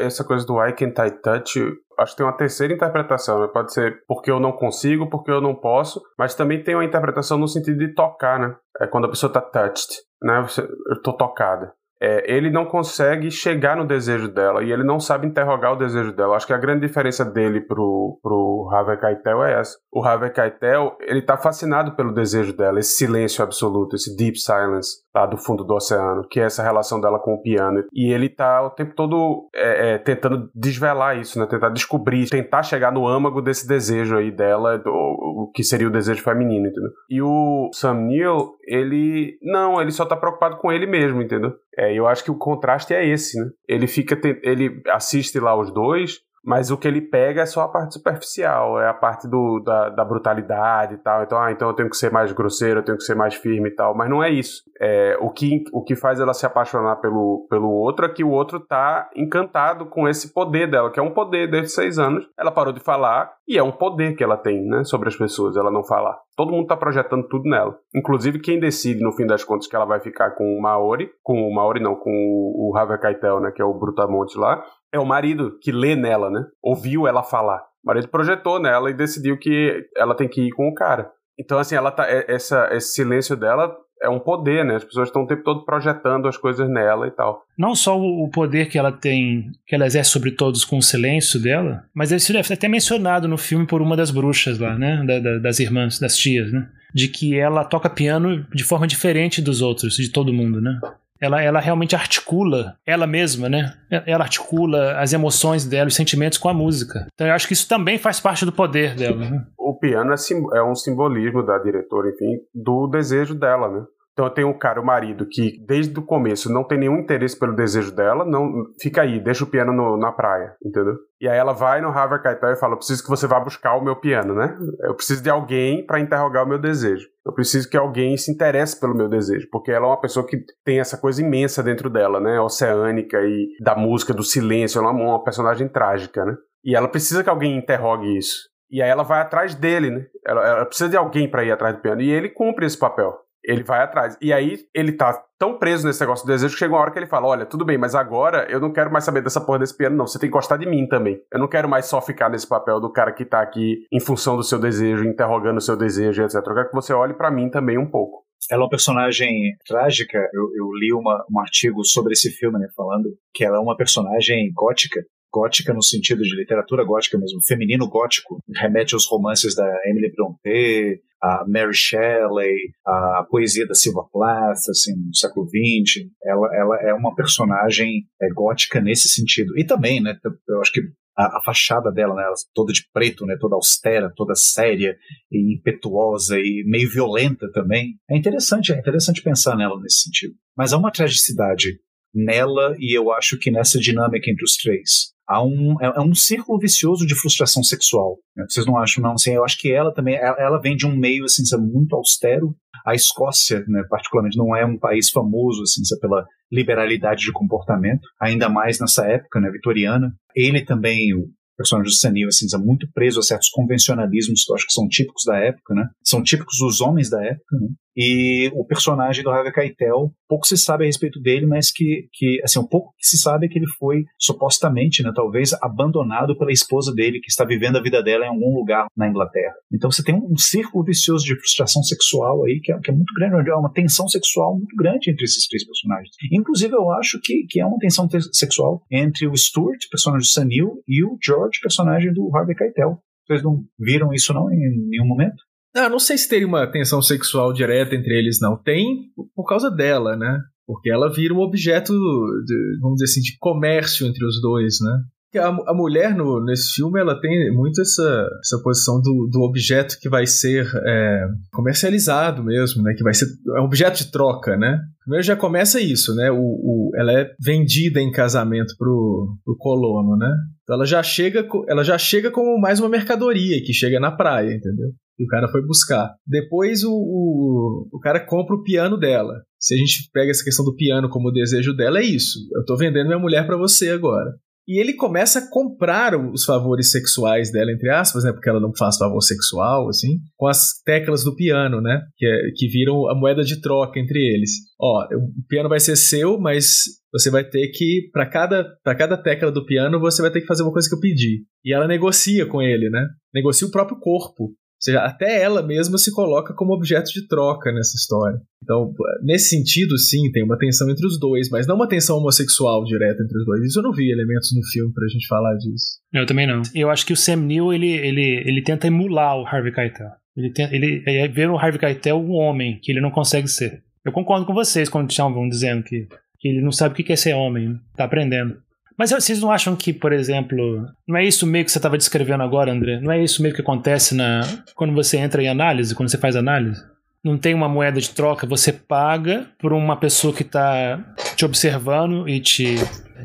essa coisa do I can tie touch, acho que tem uma terceira interpretação, né? Pode ser porque eu não consigo, porque eu não posso, mas também tem uma interpretação no sentido de tocar, né? É quando a pessoa tá touched, né? Eu tô tocada é, ele não consegue chegar no desejo dela e ele não sabe interrogar o desejo dela. Acho que a grande diferença dele pro, pro Harvey Keitel é essa. O Harvey Keitel, ele tá fascinado pelo desejo dela, esse silêncio absoluto, esse deep silence lá do fundo do oceano, que é essa relação dela com o piano. E ele tá o tempo todo é, é, tentando desvelar isso, né? Tentar descobrir, tentar chegar no âmago desse desejo aí dela, o que seria o desejo feminino, entendeu? E o Sam Neill, ele... Não, ele só tá preocupado com ele mesmo, entendeu? É, eu acho que o contraste é esse, né? Ele fica, ele assiste lá os dois, mas o que ele pega é só a parte superficial, é a parte do, da, da, brutalidade e tal. Então, ah, então eu tenho que ser mais grosseiro, eu tenho que ser mais firme e tal. Mas não é isso. É, o, que, o que faz ela se apaixonar pelo, pelo outro é que o outro tá encantado com esse poder dela, que é um poder desde seis anos. Ela parou de falar e é um poder que ela tem, né, sobre as pessoas, ela não falar. Todo mundo tá projetando tudo nela. Inclusive quem decide, no fim das contas, que ela vai ficar com o Maori, com o Maori não, com o, o Keitel, né, que é o Brutamonte lá, é o marido que lê nela, né? Ouviu ela falar. O marido projetou nela e decidiu que ela tem que ir com o cara. Então, assim, ela tá. É, essa, esse silêncio dela é um poder, né? As pessoas estão o tempo todo projetando as coisas nela e tal. Não só o poder que ela tem, que ela exerce sobre todos com o silêncio dela, mas isso deve ser até mencionado no filme por uma das bruxas lá, né? Da, da, das irmãs, das tias, né? De que ela toca piano de forma diferente dos outros, de todo mundo, né? Ela, ela realmente articula ela mesma, né? Ela articula as emoções dela, os sentimentos com a música. Então eu acho que isso também faz parte do poder dela. Né? O piano é, é um simbolismo da diretora, enfim, do desejo dela, né? Então tem um cara, o marido, que desde o começo não tem nenhum interesse pelo desejo dela, não fica aí, deixa o piano no, na praia, entendeu? E aí ela vai no Harvard Keitel e fala: Eu preciso que você vá buscar o meu piano, né? Eu preciso de alguém para interrogar o meu desejo. Eu preciso que alguém se interesse pelo meu desejo, porque ela é uma pessoa que tem essa coisa imensa dentro dela, né? Oceânica e da música, do silêncio. Ela é uma personagem trágica, né? E ela precisa que alguém interrogue isso. E aí ela vai atrás dele, né? Ela, ela precisa de alguém para ir atrás do piano. E ele cumpre esse papel ele vai atrás. E aí ele tá tão preso nesse negócio do desejo que chega uma hora que ele fala: Olha, tudo bem, mas agora eu não quero mais saber dessa porra desse piano, não. Você tem que gostar de mim também. Eu não quero mais só ficar nesse papel do cara que tá aqui em função do seu desejo, interrogando o seu desejo, etc. Eu quero que você olhe para mim também um pouco. Ela é uma personagem trágica. Eu, eu li uma, um artigo sobre esse filme, né, falando que ela é uma personagem gótica gótica no sentido de literatura gótica mesmo, feminino gótico, remete aos romances da Emily Brontë, a Mary Shelley, a poesia da Silva Plath, assim, no século XX. Ela, ela é uma personagem é, gótica nesse sentido. E também, né, eu acho que a, a, fachada dela, né, toda de preto, né, toda austera, toda séria e impetuosa e meio violenta também. É interessante, é interessante pensar nela nesse sentido. Mas há uma tragicidade nela e eu acho que nessa dinâmica entre os três há um, é, é, um círculo vicioso de frustração sexual. Né? Vocês não acham, não? Assim, eu acho que ela também, ela, ela vem de um meio assim, muito austero. A Escócia, né, particularmente, não é um país famoso assim, pela liberalidade de comportamento, ainda mais nessa época né, vitoriana. Ele também, o personagem do Sanil, assim, é muito preso a certos convencionalismos que eu acho que são típicos da época, né? São típicos dos homens da época, né? E o personagem do Harvey Keitel, pouco se sabe a respeito dele, mas que, que assim, um pouco que se sabe é que ele foi supostamente, né, talvez abandonado pela esposa dele, que está vivendo a vida dela em algum lugar na Inglaterra. Então você tem um, um círculo vicioso de frustração sexual aí que é, que é muito grande, é uma tensão sexual muito grande entre esses três personagens. Inclusive eu acho que, que é uma tensão sexual entre o Stuart, personagem do Sanil, e o George, personagem do Harvey Keitel. Vocês não viram isso não em nenhum momento? Não, não sei se teria uma tensão sexual direta entre eles, não. Tem por causa dela, né? Porque ela vira um objeto, de, vamos dizer assim, de comércio entre os dois, né? A, a mulher no, nesse filme ela tem muito essa, essa posição do, do objeto que vai ser é, comercializado mesmo, né? Que vai ser é um objeto de troca, né? Primeiro já começa isso, né? O, o, ela é vendida em casamento pro, pro colono, né? Então ela já chega, ela já chega como mais uma mercadoria que chega na praia, entendeu? E o cara foi buscar. Depois o, o, o cara compra o piano dela. Se a gente pega essa questão do piano como o desejo dela, é isso. Eu tô vendendo minha mulher para você agora. E ele começa a comprar os favores sexuais dela, entre aspas, né? Porque ela não faz favor sexual, assim, com as teclas do piano, né? Que, é, que viram a moeda de troca entre eles. Ó, o piano vai ser seu, mas você vai ter que, para cada, pra cada tecla do piano, você vai ter que fazer uma coisa que eu pedi. E ela negocia com ele, né? Negocia o próprio corpo seja, até ela mesma se coloca como objeto de troca nessa história. Então, nesse sentido, sim, tem uma tensão entre os dois, mas não uma tensão homossexual direta entre os dois. Isso eu não vi elementos no filme pra gente falar disso. Eu também não. Eu acho que o Sam Neill, ele, ele, ele tenta emular o Harvey Keitel. Ele, tenta, ele, ele vê no Harvey Keitel um homem que ele não consegue ser. Eu concordo com vocês quando estavam dizendo que, que ele não sabe o que é ser homem, né? tá aprendendo. Mas vocês não acham que, por exemplo, não é isso meio que você estava descrevendo agora, André? Não é isso meio que acontece na quando você entra em análise, quando você faz análise? Não tem uma moeda de troca, você paga por uma pessoa que está te observando e te,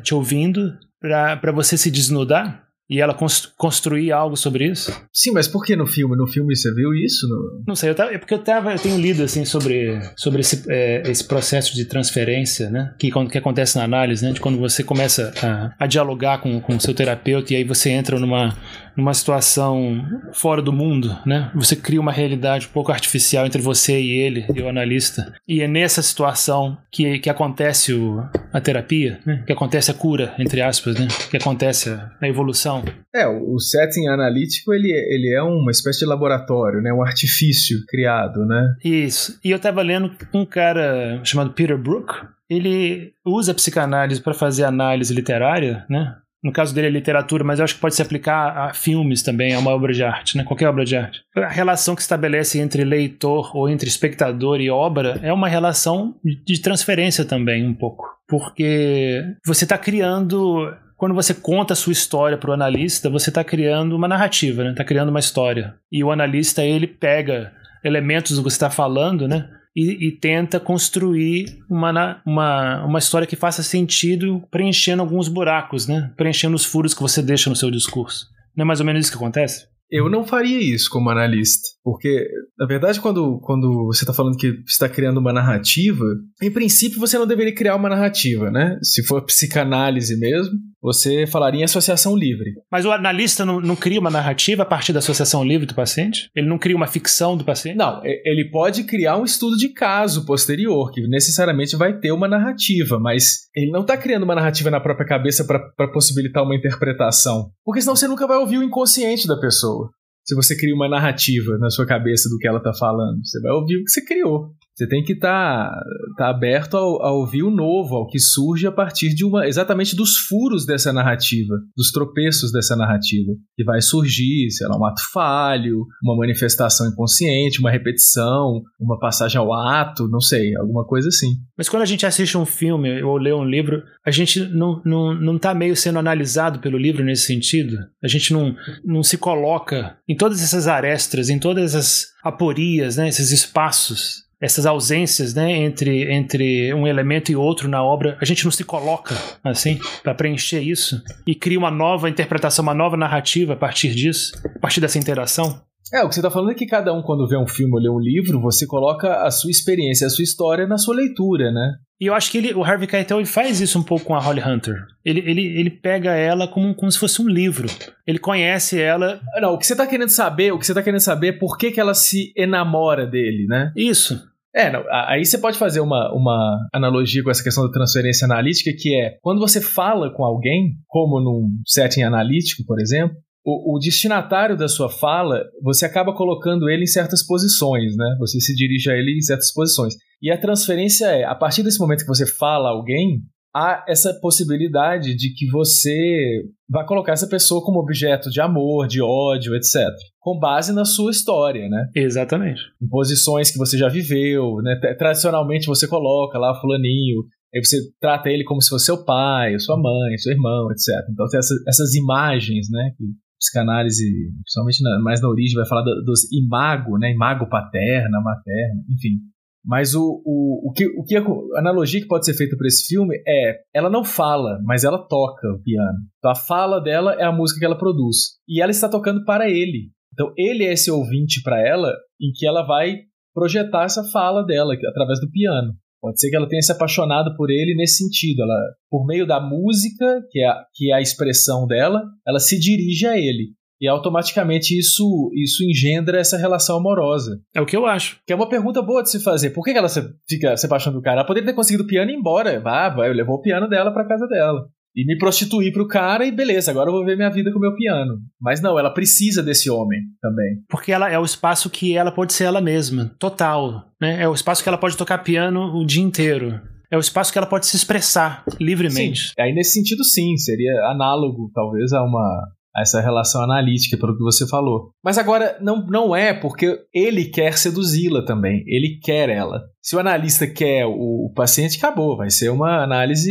te ouvindo para você se desnudar? E ela construir algo sobre isso? Sim, mas por que no filme? No filme você viu isso? No... Não sei, eu tava, é porque eu, tava, eu tenho lido assim sobre, sobre esse, é, esse processo de transferência, né? Que, que acontece na análise, né? De quando você começa a, a dialogar com o seu terapeuta e aí você entra numa, numa situação fora do mundo, né? Você cria uma realidade um pouco artificial entre você e ele, e o analista. E é nessa situação que, que acontece o, a terapia, né? Que acontece a cura, entre aspas, né? Que acontece a, a evolução. É, o setting analítico ele, ele é uma espécie de laboratório, né? Um artifício criado, né? Isso. E eu estava lendo um cara chamado Peter Brook. Ele usa a psicanálise para fazer análise literária, né? No caso dele é literatura, mas eu acho que pode se aplicar a filmes também, a uma obra de arte, né? Qualquer obra de arte. A relação que se estabelece entre leitor ou entre espectador e obra é uma relação de transferência também, um pouco. Porque você está criando quando você conta a sua história para o analista, você está criando uma narrativa, está né? criando uma história. E o analista ele pega elementos do que você está falando, né? e, e, tenta construir uma, uma, uma história que faça sentido, preenchendo alguns buracos, né? Preenchendo os furos que você deixa no seu discurso. Não é mais ou menos isso que acontece? Eu não faria isso como analista, porque, na verdade, quando, quando você está falando que está criando uma narrativa, em princípio você não deveria criar uma narrativa, né? Se for psicanálise mesmo, você falaria em associação livre. Mas o analista não, não, cria uma narrativa a partir da associação livre do paciente? Ele não cria uma ficção do paciente? Não, ele pode criar um estudo de caso posterior, que necessariamente vai ter uma narrativa, mas ele não está criando uma narrativa na própria cabeça para possibilitar uma interpretação. Porque senão você nunca vai ouvir o inconsciente da pessoa se você cria uma narrativa na sua cabeça do que ela está falando. Você vai ouvir o que você criou. Você tem que estar tá, tá aberto ao, a ouvir o novo, ao que surge a partir de uma exatamente dos furos dessa narrativa, dos tropeços dessa narrativa, que vai surgir, sei lá, um ato falho, uma manifestação inconsciente, uma repetição, uma passagem ao ato, não sei, alguma coisa assim. Mas quando a gente assiste um filme ou lê um livro, a gente não, não, não tá meio sendo analisado pelo livro nesse sentido? A gente não, não se coloca em todas essas arestas, em todas essas aporias, né, esses espaços essas ausências né, entre, entre um elemento e outro na obra, a gente não se coloca assim para preencher isso e cria uma nova interpretação, uma nova narrativa a partir disso, a partir dessa interação. É, o que você está falando é que cada um, quando vê um filme ou lê um livro, você coloca a sua experiência, a sua história na sua leitura, né? E eu acho que ele, o Harvey Keitel ele faz isso um pouco com a Holly Hunter. Ele, ele, ele pega ela como, como se fosse um livro. Ele conhece ela. Não, o que você está querendo saber, o que você tá querendo saber é por que, que ela se enamora dele, né? Isso. É, não, aí você pode fazer uma, uma analogia com essa questão da transferência analítica, que é quando você fala com alguém, como num setting analítico, por exemplo, o, o, destinatário da sua fala, você acaba colocando ele em certas posições, né? Você se dirige a ele em certas posições. E a transferência é, a partir desse momento que você fala a alguém, há essa possibilidade de que você vai colocar essa pessoa como objeto de amor, de ódio, etc. Com base na sua história, né? Exatamente. Em posições que você já viveu, né? Tradicionalmente você coloca lá fulaninho, aí você trata ele como se fosse seu pai, sua mãe, seu irmão, etc. Então tem essas, essas imagens, né? Que psicanálise, principalmente na, mais na origem, vai falar do, dos imago, né? Imago paterna, materna, enfim mas o, o, o, que, o que a analogia que pode ser feita para esse filme é ela não fala, mas ela toca o piano. Então a fala dela é a música que ela produz. E ela está tocando para ele. Então ele é esse ouvinte para ela em que ela vai projetar essa fala dela através do piano. Pode ser que ela tenha se apaixonado por ele nesse sentido. Ela, por meio da música, que é, a, que é a expressão dela, ela se dirige a ele. E automaticamente isso, isso engendra essa relação amorosa. É o que eu acho. Que é uma pergunta boa de se fazer. Por que ela fica se apaixonando do cara? Ela poderia ter conseguido o piano e ir embora. Ah, vai, levou o piano dela pra casa dela e me prostituir pro cara e beleza, agora eu vou ver minha vida com o meu piano. Mas não, ela precisa desse homem também. Porque ela é o espaço que ela pode ser ela mesma, total. Né? É o espaço que ela pode tocar piano o dia inteiro. É o espaço que ela pode se expressar livremente. Sim. Aí nesse sentido, sim, seria análogo, talvez, a uma essa relação analítica, pelo que você falou. Mas agora, não, não é porque ele quer seduzi-la também. Ele quer ela. Se o analista quer o, o, paciente, acabou. Vai ser uma análise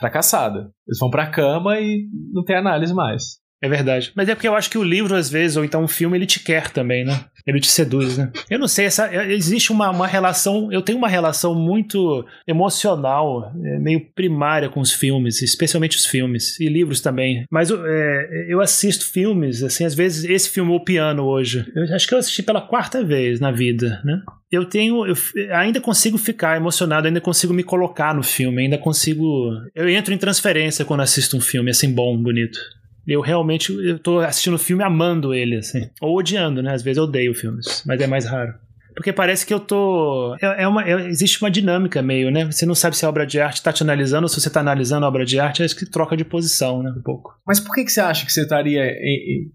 fracassada. Eles vão pra cama e não tem análise mais. É verdade. Mas é porque eu acho que o livro, às vezes, ou então um filme, ele te quer também, né? Ele te seduz, né? Eu não sei, essa, existe uma, uma relação. Eu tenho uma relação muito emocional, é, meio primária com os filmes, especialmente os filmes, e livros também. Mas é, eu assisto filmes, assim, às vezes, esse filme, O Piano, hoje. Eu acho que eu assisti pela quarta vez na vida, né? eu tenho. Eu ainda consigo ficar emocionado, ainda consigo me colocar no filme, ainda consigo. Eu entro em transferência quando assisto um filme assim bom, bonito. Eu realmente eu tô assistindo o filme amando ele, assim. Ou odiando, né? Às vezes eu odeio filmes, mas é mais raro. Porque parece que eu tô. É, é uma, é, existe uma dinâmica meio, né? Você não sabe se a obra de arte está te analisando ou se você está analisando a obra de arte, acho que troca de posição, né? Um pouco. Mas por que, que você acha que você estaria,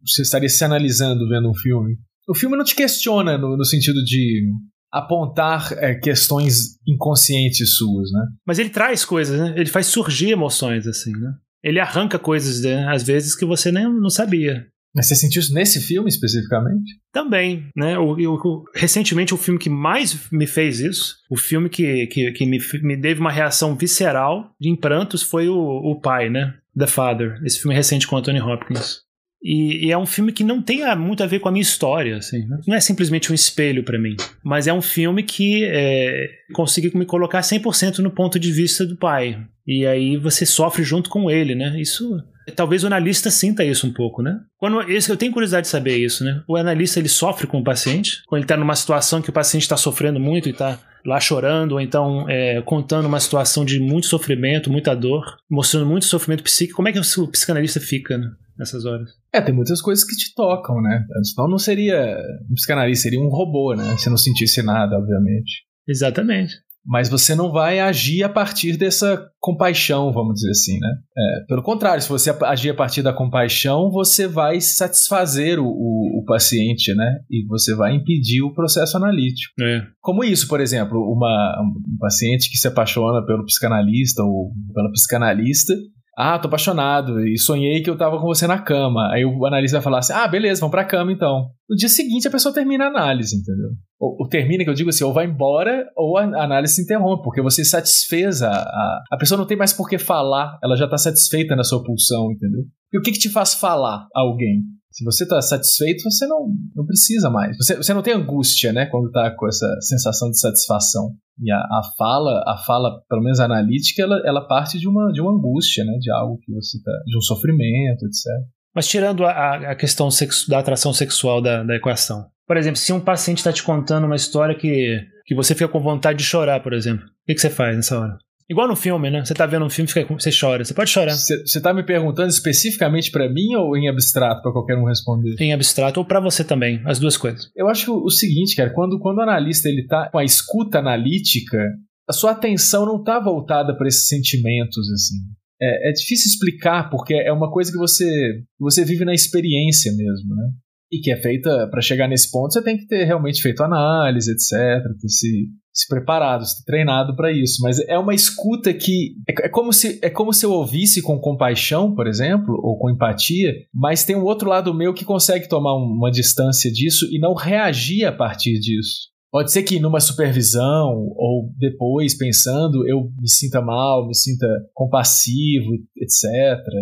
você estaria se analisando vendo um filme? O filme não te questiona no, no sentido de apontar é, questões inconscientes suas, né? Mas ele traz coisas, né? Ele faz surgir emoções, assim, né? Ele arranca coisas, né, às vezes, que você nem não sabia. Mas você sentiu isso nesse filme especificamente? Também, né? O, o, recentemente o filme que mais me fez isso, o filme que, que, que me, me teve uma reação visceral de prantos foi o, o Pai, né? The Father, esse filme recente com Anthony Hopkins. E, e, é um filme que não tem muito a ver com a minha história, assim. Né? Não é simplesmente um espelho para mim, mas é um filme que é, me colocar 100% no ponto de vista do pai. E aí você sofre junto com ele, né? Isso talvez o analista sinta isso um pouco, né? Quando esse, eu tenho curiosidade de saber isso, né? O analista ele sofre com o paciente, quando ele está numa situação que o paciente está sofrendo muito e está lá chorando, ou então é, contando uma situação de muito sofrimento, muita dor, mostrando muito sofrimento psíquico. Como é que o psicanalista fica, né? Nessas horas. É, tem muitas coisas que te tocam, né? Senão não seria um psicanalista, seria um robô, né? Se não sentisse nada, obviamente. Exatamente. Mas você não vai agir a partir dessa compaixão, vamos dizer assim, né? É, pelo contrário, se você agir a partir da compaixão, você vai satisfazer o, o, o paciente, né? E você vai impedir o processo analítico. É. Como isso, por exemplo, uma, um paciente que se apaixona pelo psicanalista ou pela psicanalista ah, tô apaixonado e sonhei que eu tava com você na cama. Aí o analista vai falar assim: ah, beleza, vamos pra cama então. No dia seguinte a pessoa termina a análise, entendeu? Ou, ou termina, que eu digo assim, ou vai embora ou a análise se interrompe, porque você satisfez a, a. A pessoa não tem mais por que falar, ela já tá satisfeita na sua pulsão, entendeu? E o que, que te faz falar a alguém? Se você está satisfeito, você não, não precisa mais. Você, você não tem angústia, né? Quando está com essa sensação de satisfação. E a, a fala, a fala, pelo menos analítica, ela, ela parte de uma, de uma angústia, né? De algo que você tá. de um sofrimento, etc. Mas tirando a, a questão sexu, da atração sexual da, da equação. Por exemplo, se um paciente está te contando uma história que, que você fica com vontade de chorar, por exemplo, o que, que você faz nessa hora? Igual no filme, né? Você tá vendo um filme, fica, você chora. Você pode chorar. Você tá me perguntando especificamente para mim ou em abstrato para qualquer um responder? Em abstrato ou para você também, as duas coisas. Eu acho o seguinte, cara, quando, quando o analista ele tá com a escuta analítica, a sua atenção não tá voltada para esses sentimentos assim. É, é difícil explicar porque é uma coisa que você você vive na experiência mesmo, né? E que é feita para chegar nesse ponto, você tem que ter realmente feito análise, etc, ter se se preparado, se treinado para isso. Mas é uma escuta que é, é, como se é como se eu ouvisse com compaixão, por exemplo, ou com empatia, mas tem um outro lado meu que consegue tomar uma distância disso e não reagir a partir disso. Pode ser que numa supervisão ou depois pensando eu me sinta mal, me sinta compassivo, etc.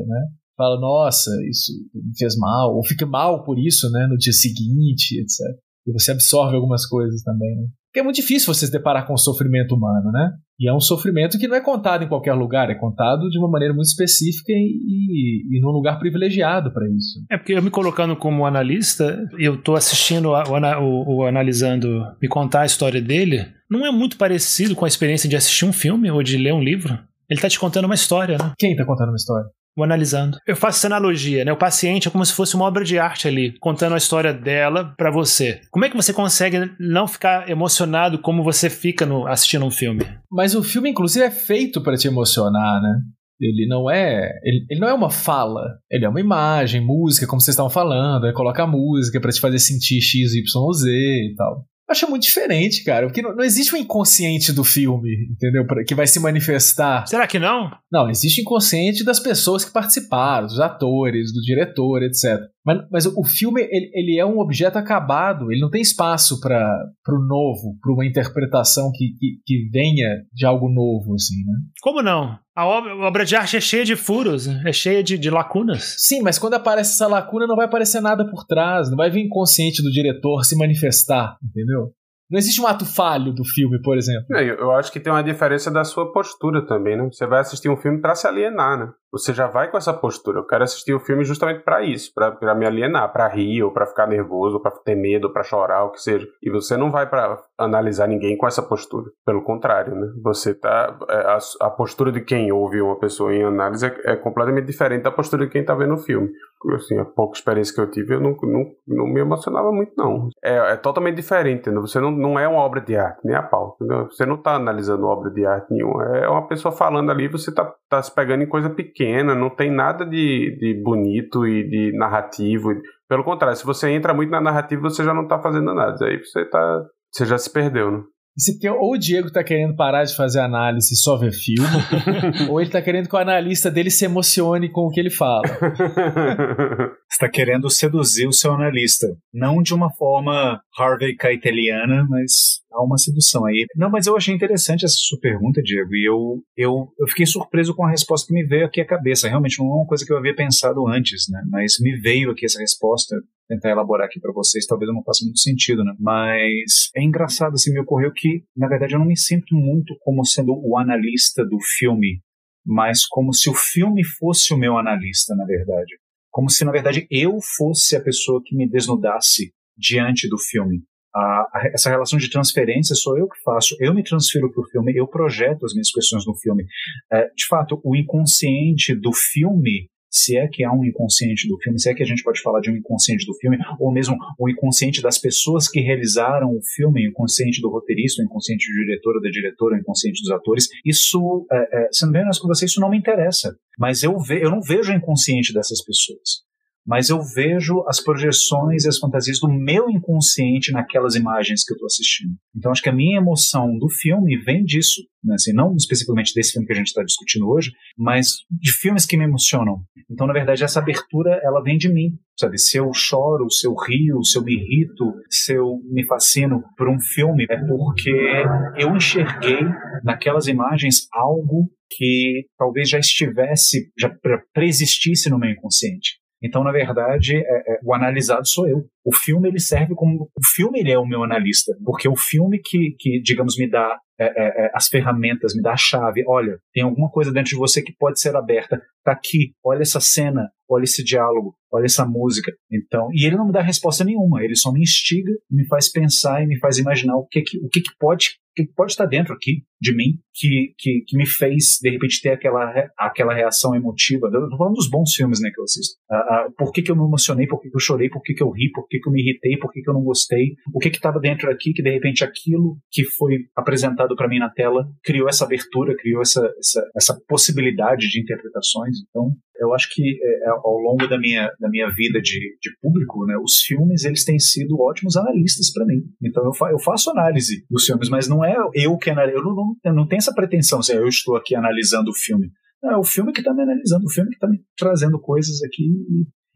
Né? Fala, nossa, isso me fez mal, ou fica mal por isso, né, no dia seguinte, etc. E você absorve algumas coisas também, né? Porque é muito difícil você se deparar com o sofrimento humano, né? E é um sofrimento que não é contado em qualquer lugar, é contado de uma maneira muito específica e, e, e num lugar privilegiado para isso. É porque eu me colocando como analista, eu tô assistindo o, o, o analisando me contar a história dele, não é muito parecido com a experiência de assistir um filme ou de ler um livro. Ele tá te contando uma história, né? Quem tá contando uma história? Vou analisando. Eu faço essa analogia, né? O paciente é como se fosse uma obra de arte ali, contando a história dela para você. Como é que você consegue não ficar emocionado como você fica no, assistindo um filme? Mas o filme, inclusive, é feito para te emocionar, né? Ele não é. Ele, ele, não é uma fala. Ele é uma imagem, música, como vocês estavam falando. Ele coloca música para te fazer sentir X, Y, Z e tal acho muito diferente, cara. Porque não, não, existe um inconsciente do filme, entendeu? Que vai se manifestar. Será que não? Não, existe inconsciente das pessoas que participaram, dos atores, do diretor, etc. Mas, mas o filme, ele, ele, é um objeto acabado, ele não tem espaço para o novo, para uma interpretação que, que, que, venha de algo novo, assim, né? Como não? A obra, a obra de arte é cheia de furos, é cheia de, de, lacunas. Sim, mas quando aparece essa lacuna, não vai aparecer nada por trás, não vai vir inconsciente do diretor se manifestar, entendeu? Não existe um ato falho do filme, por exemplo. Eu acho que tem uma diferença da sua postura também, né? Você vai assistir um filme para se alienar, né? Você já vai com essa postura. Eu quero assistir o filme justamente para isso, para me alienar, para rir, ou para ficar nervoso, ou para ter medo, ou para chorar, o que seja. E você não vai para analisar ninguém com essa postura. Pelo contrário, né? Você tá. É, a, a postura de quem ouve uma pessoa em análise é, é completamente diferente da postura de quem tá vendo o filme assim, a pouca experiência que eu tive, eu não, não, não me emocionava muito, não. É, é totalmente diferente, entendeu? Você não, não é uma obra de arte, nem a pau, entendeu? Você não tá analisando obra de arte nenhuma. É uma pessoa falando ali, você tá, tá se pegando em coisa pequena, não tem nada de, de bonito e de narrativo. Pelo contrário, se você entra muito na narrativa, você já não tá fazendo nada. Aí você tá. Você já se perdeu, né? Isso ou o Diego tá querendo parar de fazer análise e só ver filme, ou ele tá querendo que o analista dele se emocione com o que ele fala. está querendo seduzir o seu analista. Não de uma forma Harvey Keiteliana, mas há uma sedução aí. Não, mas eu achei interessante essa sua pergunta, Diego, e eu, eu, eu fiquei surpreso com a resposta que me veio aqui à cabeça. Realmente não é uma coisa que eu havia pensado antes, né? Mas me veio aqui essa resposta tentar elaborar aqui para vocês, talvez não faça muito sentido, né? Mas é engraçado, assim, me ocorreu que, na verdade, eu não me sinto muito como sendo o analista do filme, mas como se o filme fosse o meu analista, na verdade. Como se, na verdade, eu fosse a pessoa que me desnudasse diante do filme. A, a, essa relação de transferência sou eu que faço. Eu me transfiro para o filme, eu projeto as minhas questões no filme. É, de fato, o inconsciente do filme se é que há um inconsciente do filme, se é que a gente pode falar de um inconsciente do filme, ou mesmo o inconsciente das pessoas que realizaram o filme, o inconsciente do roteirista, o inconsciente do diretor ou da diretora, o inconsciente dos atores, isso, é, é, sendo bem honesto com você, isso não me interessa. Mas eu, ve eu não vejo o inconsciente dessas pessoas mas eu vejo as projeções e as fantasias do meu inconsciente naquelas imagens que eu estou assistindo. Então acho que a minha emoção do filme vem disso, né? assim, não especificamente desse filme que a gente está discutindo hoje, mas de filmes que me emocionam. Então na verdade essa abertura ela vem de mim, sabe? Se eu choro, se eu rio, se eu me irrito, se eu me fascino por um filme, é porque eu enxerguei naquelas imagens algo que talvez já estivesse, já preexistisse no meu inconsciente. Então, na verdade, é, é, o analisado sou eu. O filme ele serve como o filme ele é o meu analista, porque o filme que, que digamos me dá é, é, é, as ferramentas, me dá a chave. Olha, tem alguma coisa dentro de você que pode ser aberta. Tá aqui. Olha essa cena. Olha esse diálogo. Olha essa música. Então, e ele não me dá resposta nenhuma. Ele só me instiga, me faz pensar e me faz imaginar o que que, o que, que pode que pode estar dentro aqui de mim que, que, que me fez de repente ter aquela, aquela reação emotiva. Eu tô falando dos bons filmes né, que eu assisto. Por que, que eu me emocionei, por que, que eu chorei, por que, que eu ri, por que, que eu me irritei, por que, que eu não gostei, o que estava dentro aqui que de repente aquilo que foi apresentado para mim na tela criou essa abertura, criou essa, essa, essa possibilidade de interpretações. Então, eu acho que é, é, ao longo da minha, da minha vida de, de público, né, os filmes eles têm sido ótimos analistas para mim. Então eu, fa eu faço análise dos filmes, mas não é eu que analiso, eu não, não, eu não tenho essa pretensão, assim, eu estou aqui analisando o filme. Não, é o filme que está me analisando, o filme que está me trazendo coisas aqui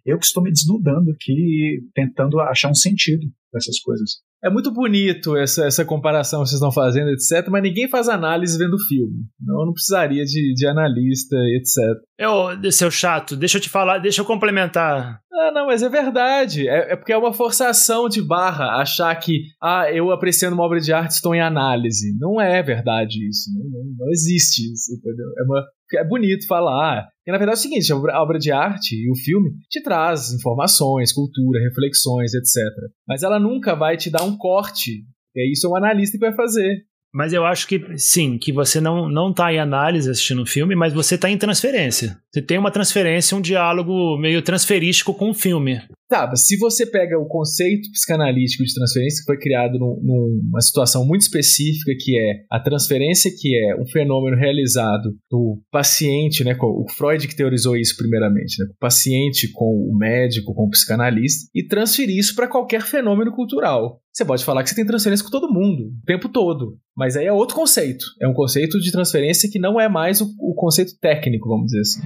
eu que estou me desnudando aqui, tentando achar um sentido dessas coisas. é muito bonito essa, essa comparação que vocês estão fazendo, etc. Mas ninguém faz análise vendo o filme. Então eu não precisaria de, de analista, etc. Eu, seu chato, deixa eu te falar, deixa eu complementar. Ah, não, mas é verdade. É, é, porque é uma forçação de barra achar que, ah, eu apreciando uma obra de arte estou em análise. Não é verdade isso. Não, não, não existe isso, entendeu? É, uma, é bonito falar. Porque na verdade é o seguinte: a obra de arte e o filme te traz informações, cultura, reflexões, etc. Mas ela nunca vai te dar um corte. E isso é um analista que vai fazer. Mas eu acho que sim, que você não, não tá em análise assistindo o filme, mas você tá em transferência. Você tem uma transferência, um diálogo meio transferístico com o filme. Tá, se você pega o conceito psicanalítico de transferência que foi criado num, numa situação muito específica, que é a transferência, que é um fenômeno realizado do paciente, né, o Freud que teorizou isso primeiramente, né, o paciente com o médico, com o psicanalista, e transferir isso para qualquer fenômeno cultural. Você pode falar que você tem transferência com todo mundo, o tempo todo. Mas aí é outro conceito. É um conceito de transferência que não é mais o, o conceito técnico, vamos dizer assim.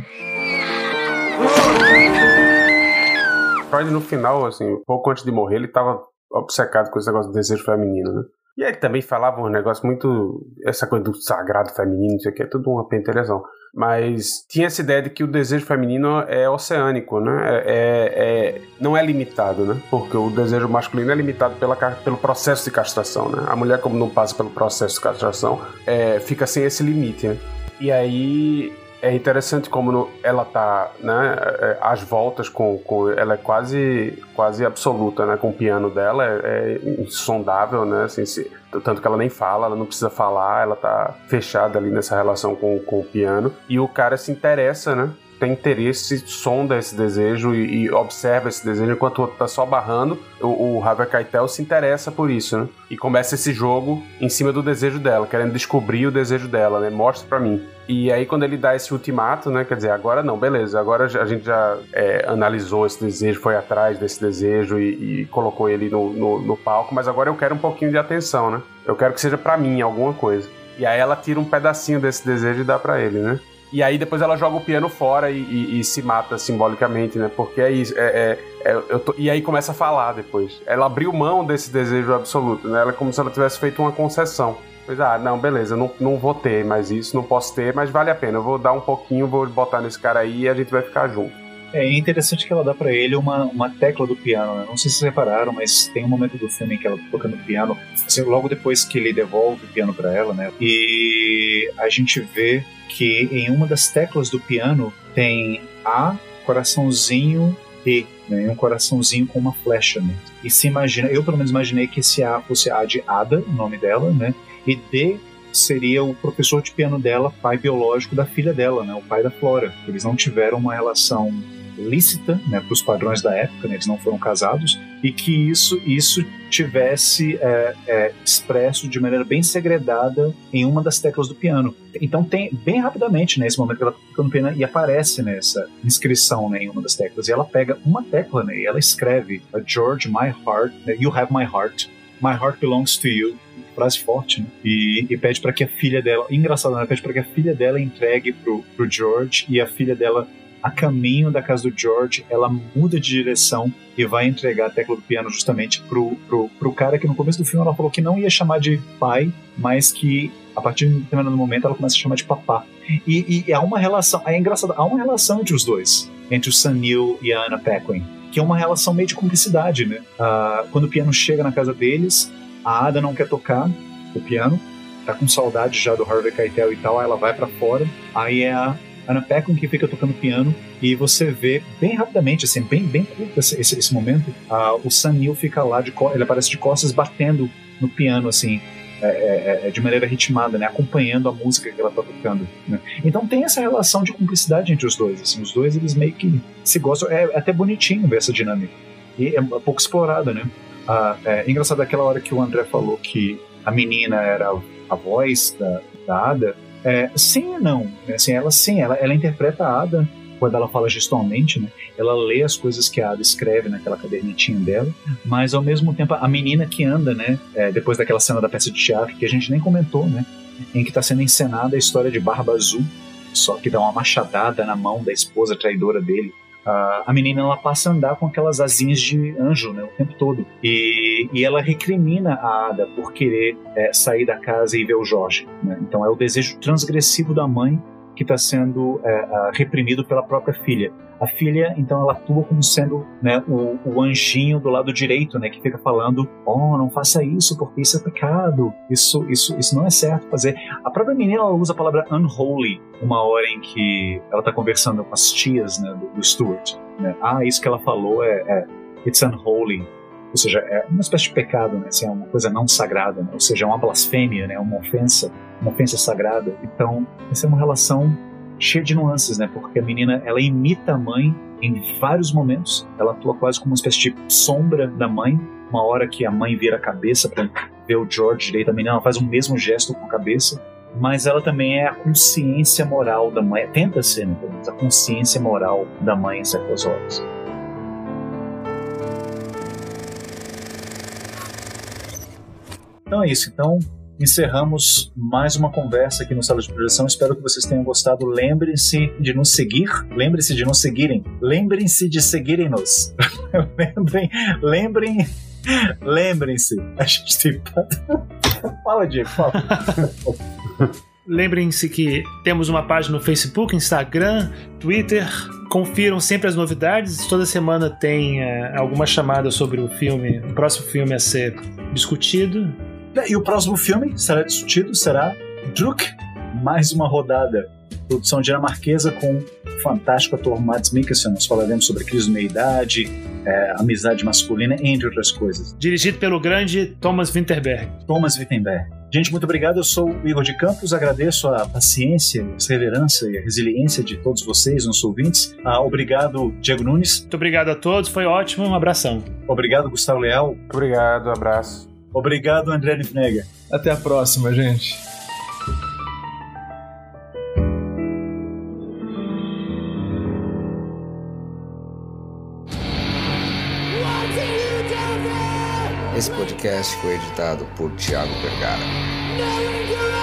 Freud, no final, assim, pouco antes de morrer, ele estava obcecado com esse negócio do desejo feminino, né? E ele também falava um negócio muito. Essa coisa do sagrado feminino, isso aqui é tudo uma pentelezão. Mas tinha essa ideia de que o desejo feminino é oceânico, né? É, é, é, não é limitado, né? Porque o desejo masculino é limitado pela, pelo processo de castração, né? A mulher, como não passa pelo processo de castração, é, fica sem esse limite, né? E aí é interessante como no, ela tá, né, é, às voltas com, com, ela é quase quase absoluta, né, com o piano dela é, é insondável, né, assim, se, tanto que ela nem fala, ela não precisa falar, ela tá fechada ali nessa relação com, com o piano. E o cara se interessa, né, tem interesse, sonda esse desejo e, e, observa esse desejo, enquanto o outro tá só barrando, o, o Harvey Keitel se interessa por isso, né? E começa esse jogo em cima do desejo dela, querendo descobrir o desejo dela, né? Mostra para mim. E aí, quando ele dá esse ultimato, né? Quer dizer, agora não, beleza, agora a gente já é, analisou esse desejo, foi atrás desse desejo e, e colocou ele no, no, no, palco, mas agora eu quero um pouquinho de atenção, né? Eu quero que seja para mim alguma coisa. E aí ela tira um pedacinho desse desejo e dá para ele, né? E aí depois ela joga o piano fora e, e, e se mata simbolicamente, né? Porque é isso. É, é, é tô, e aí começa a falar depois. Ela abriu mão desse desejo absoluto, né? Ela é como se ela tivesse feito uma concessão. Pois, ah, não, beleza, não, não vou ter mais isso, não posso ter, mas vale a pena. Eu vou dar um pouquinho, vou botar nesse cara aí e a gente vai ficar junto. É interessante que ela dá para ele uma, uma tecla do piano, né? Não sei se vocês repararam, mas tem um momento do filme em que ela tá tocando piano, assim, logo depois que ele devolve o piano para ela, né? E a gente vê que em uma das teclas do piano tem A, coraçãozinho E, né? Um coraçãozinho com uma flecha, né? E se imagina, eu pelo menos imaginei que esse A fosse A de Ada, o nome dela, né? E D seria o professor de piano dela, pai biológico da filha dela, né? O pai da Flora. Eles não tiveram uma relação lícita, né, para os padrões da época, né, eles não foram casados, e que isso, isso tivesse é, é, expresso de maneira bem segredada em uma das teclas do piano. Então tem bem rapidamente nesse né, momento que ela está tocando piano e aparece nessa inscrição né, em uma das teclas, e ela pega uma tecla né, e ela escreve George, my heart, né, you have my heart, my heart belongs to you, frase forte, né? E, e pede para que a filha dela, engraçado, né? Pede para que a filha dela entregue pro, pro George e a filha dela a caminho da casa do George, ela muda de direção e vai entregar a tecla do piano justamente pro, pro, pro cara que no começo do filme ela falou que não ia chamar de pai, mas que a partir de um determinado momento ela começa a chamar de papá. E, e há uma relação, é engraçado, há uma relação entre os dois, entre o Sunil e a Anna Paquin, que é uma relação meio de cumplicidade, né? Uh, quando o piano chega na casa deles, a Ada não quer tocar o piano, tá com saudade já do Harvey Keitel e tal, ela vai para fora, aí é a Ana Peckham que fica tocando piano e você vê bem rapidamente, assim, bem, bem curto esse, esse, esse momento, o Sanil fica lá, de ele aparece de costas batendo no piano, assim, é, é, é, de maneira ritmada, né, acompanhando a música que ela está tocando. Né? Então tem essa relação de cumplicidade entre os dois, assim, os dois eles meio que se gostam, é, é até bonitinho ver essa dinâmica. E é pouco explorada, né? Ah, é engraçado aquela hora que o André falou que a menina era a voz da, da Ada, é, sim e não. Né? Assim, ela sim, ela, ela interpreta a Ada quando ela fala gestualmente, né? Ela lê as coisas que a Ada escreve naquela cadernetinha dela, mas ao mesmo tempo a menina que anda, né? É, depois daquela cena da peça de teatro que a gente nem comentou, né? Em que está sendo encenada a história de Barba Azul, só que dá uma machadada na mão da esposa traidora dele. A menina ela passa a andar com aquelas asinhas de anjo né, o tempo todo. E, e ela recrimina a Ada por querer é, sair da casa e ver o Jorge. Né? Então é o desejo transgressivo da mãe que está sendo é, reprimido pela própria filha. A filha, então, ela atua como sendo né, o, o, anjinho do lado direito, né, que fica falando: "Oh, não faça isso porque isso é pecado. Isso, isso, isso não é certo fazer." A própria menina usa a palavra unholy uma hora em que ela está conversando com as tias, né, do, do Stuart. Né? Ah, isso que ela falou é, é it's unholy. Ou seja, é uma espécie de pecado, né? Assim, é uma coisa não sagrada, né? ou seja, é uma blasfêmia, né? uma ofensa, uma ofensa sagrada. Então, essa é uma relação cheia de nuances, né? Porque a menina, ela imita a mãe em vários momentos. Ela atua quase como uma espécie de sombra da mãe. Uma hora que a mãe vira a cabeça para ver o George direito, a menina ela faz o mesmo gesto com a cabeça. Mas ela também é a consciência moral da mãe. Tenta ser, né? A consciência moral da mãe em certas horas. Então é isso. Então, encerramos mais uma conversa aqui no Sala de Projeção. Espero que vocês tenham gostado. Lembrem-se de nos seguir. Lembrem-se de nos seguirem. Lembrem-se de seguirem-nos. lembrem, lembrem, lembrem-se. A gente tem. fala, Diego, fala. Lembrem-se que temos uma página no Facebook, Instagram, Twitter. Confiram sempre as novidades. Toda semana tem é, alguma chamada sobre o filme, o próximo filme a ser discutido. E o próximo filme será discutido será Druk, mais uma rodada. Produção dinamarquesa com o fantástico ator Mads Mikkelsen. Nós falaremos sobre crise de meia-idade, é, amizade masculina, entre outras coisas. Dirigido pelo grande Thomas Winterberg. Thomas Winterberg. Gente, muito obrigado. Eu sou o Igor de Campos. Agradeço a paciência, a perseverança e a resiliência de todos vocês, nossos ouvintes. Ah, obrigado, Diego Nunes. Muito obrigado a todos. Foi ótimo. Um abração. Obrigado, Gustavo Leal. Obrigado. Abraço. Obrigado, André Nifnega. Até a próxima, gente. Esse podcast foi editado por Thiago Vergara.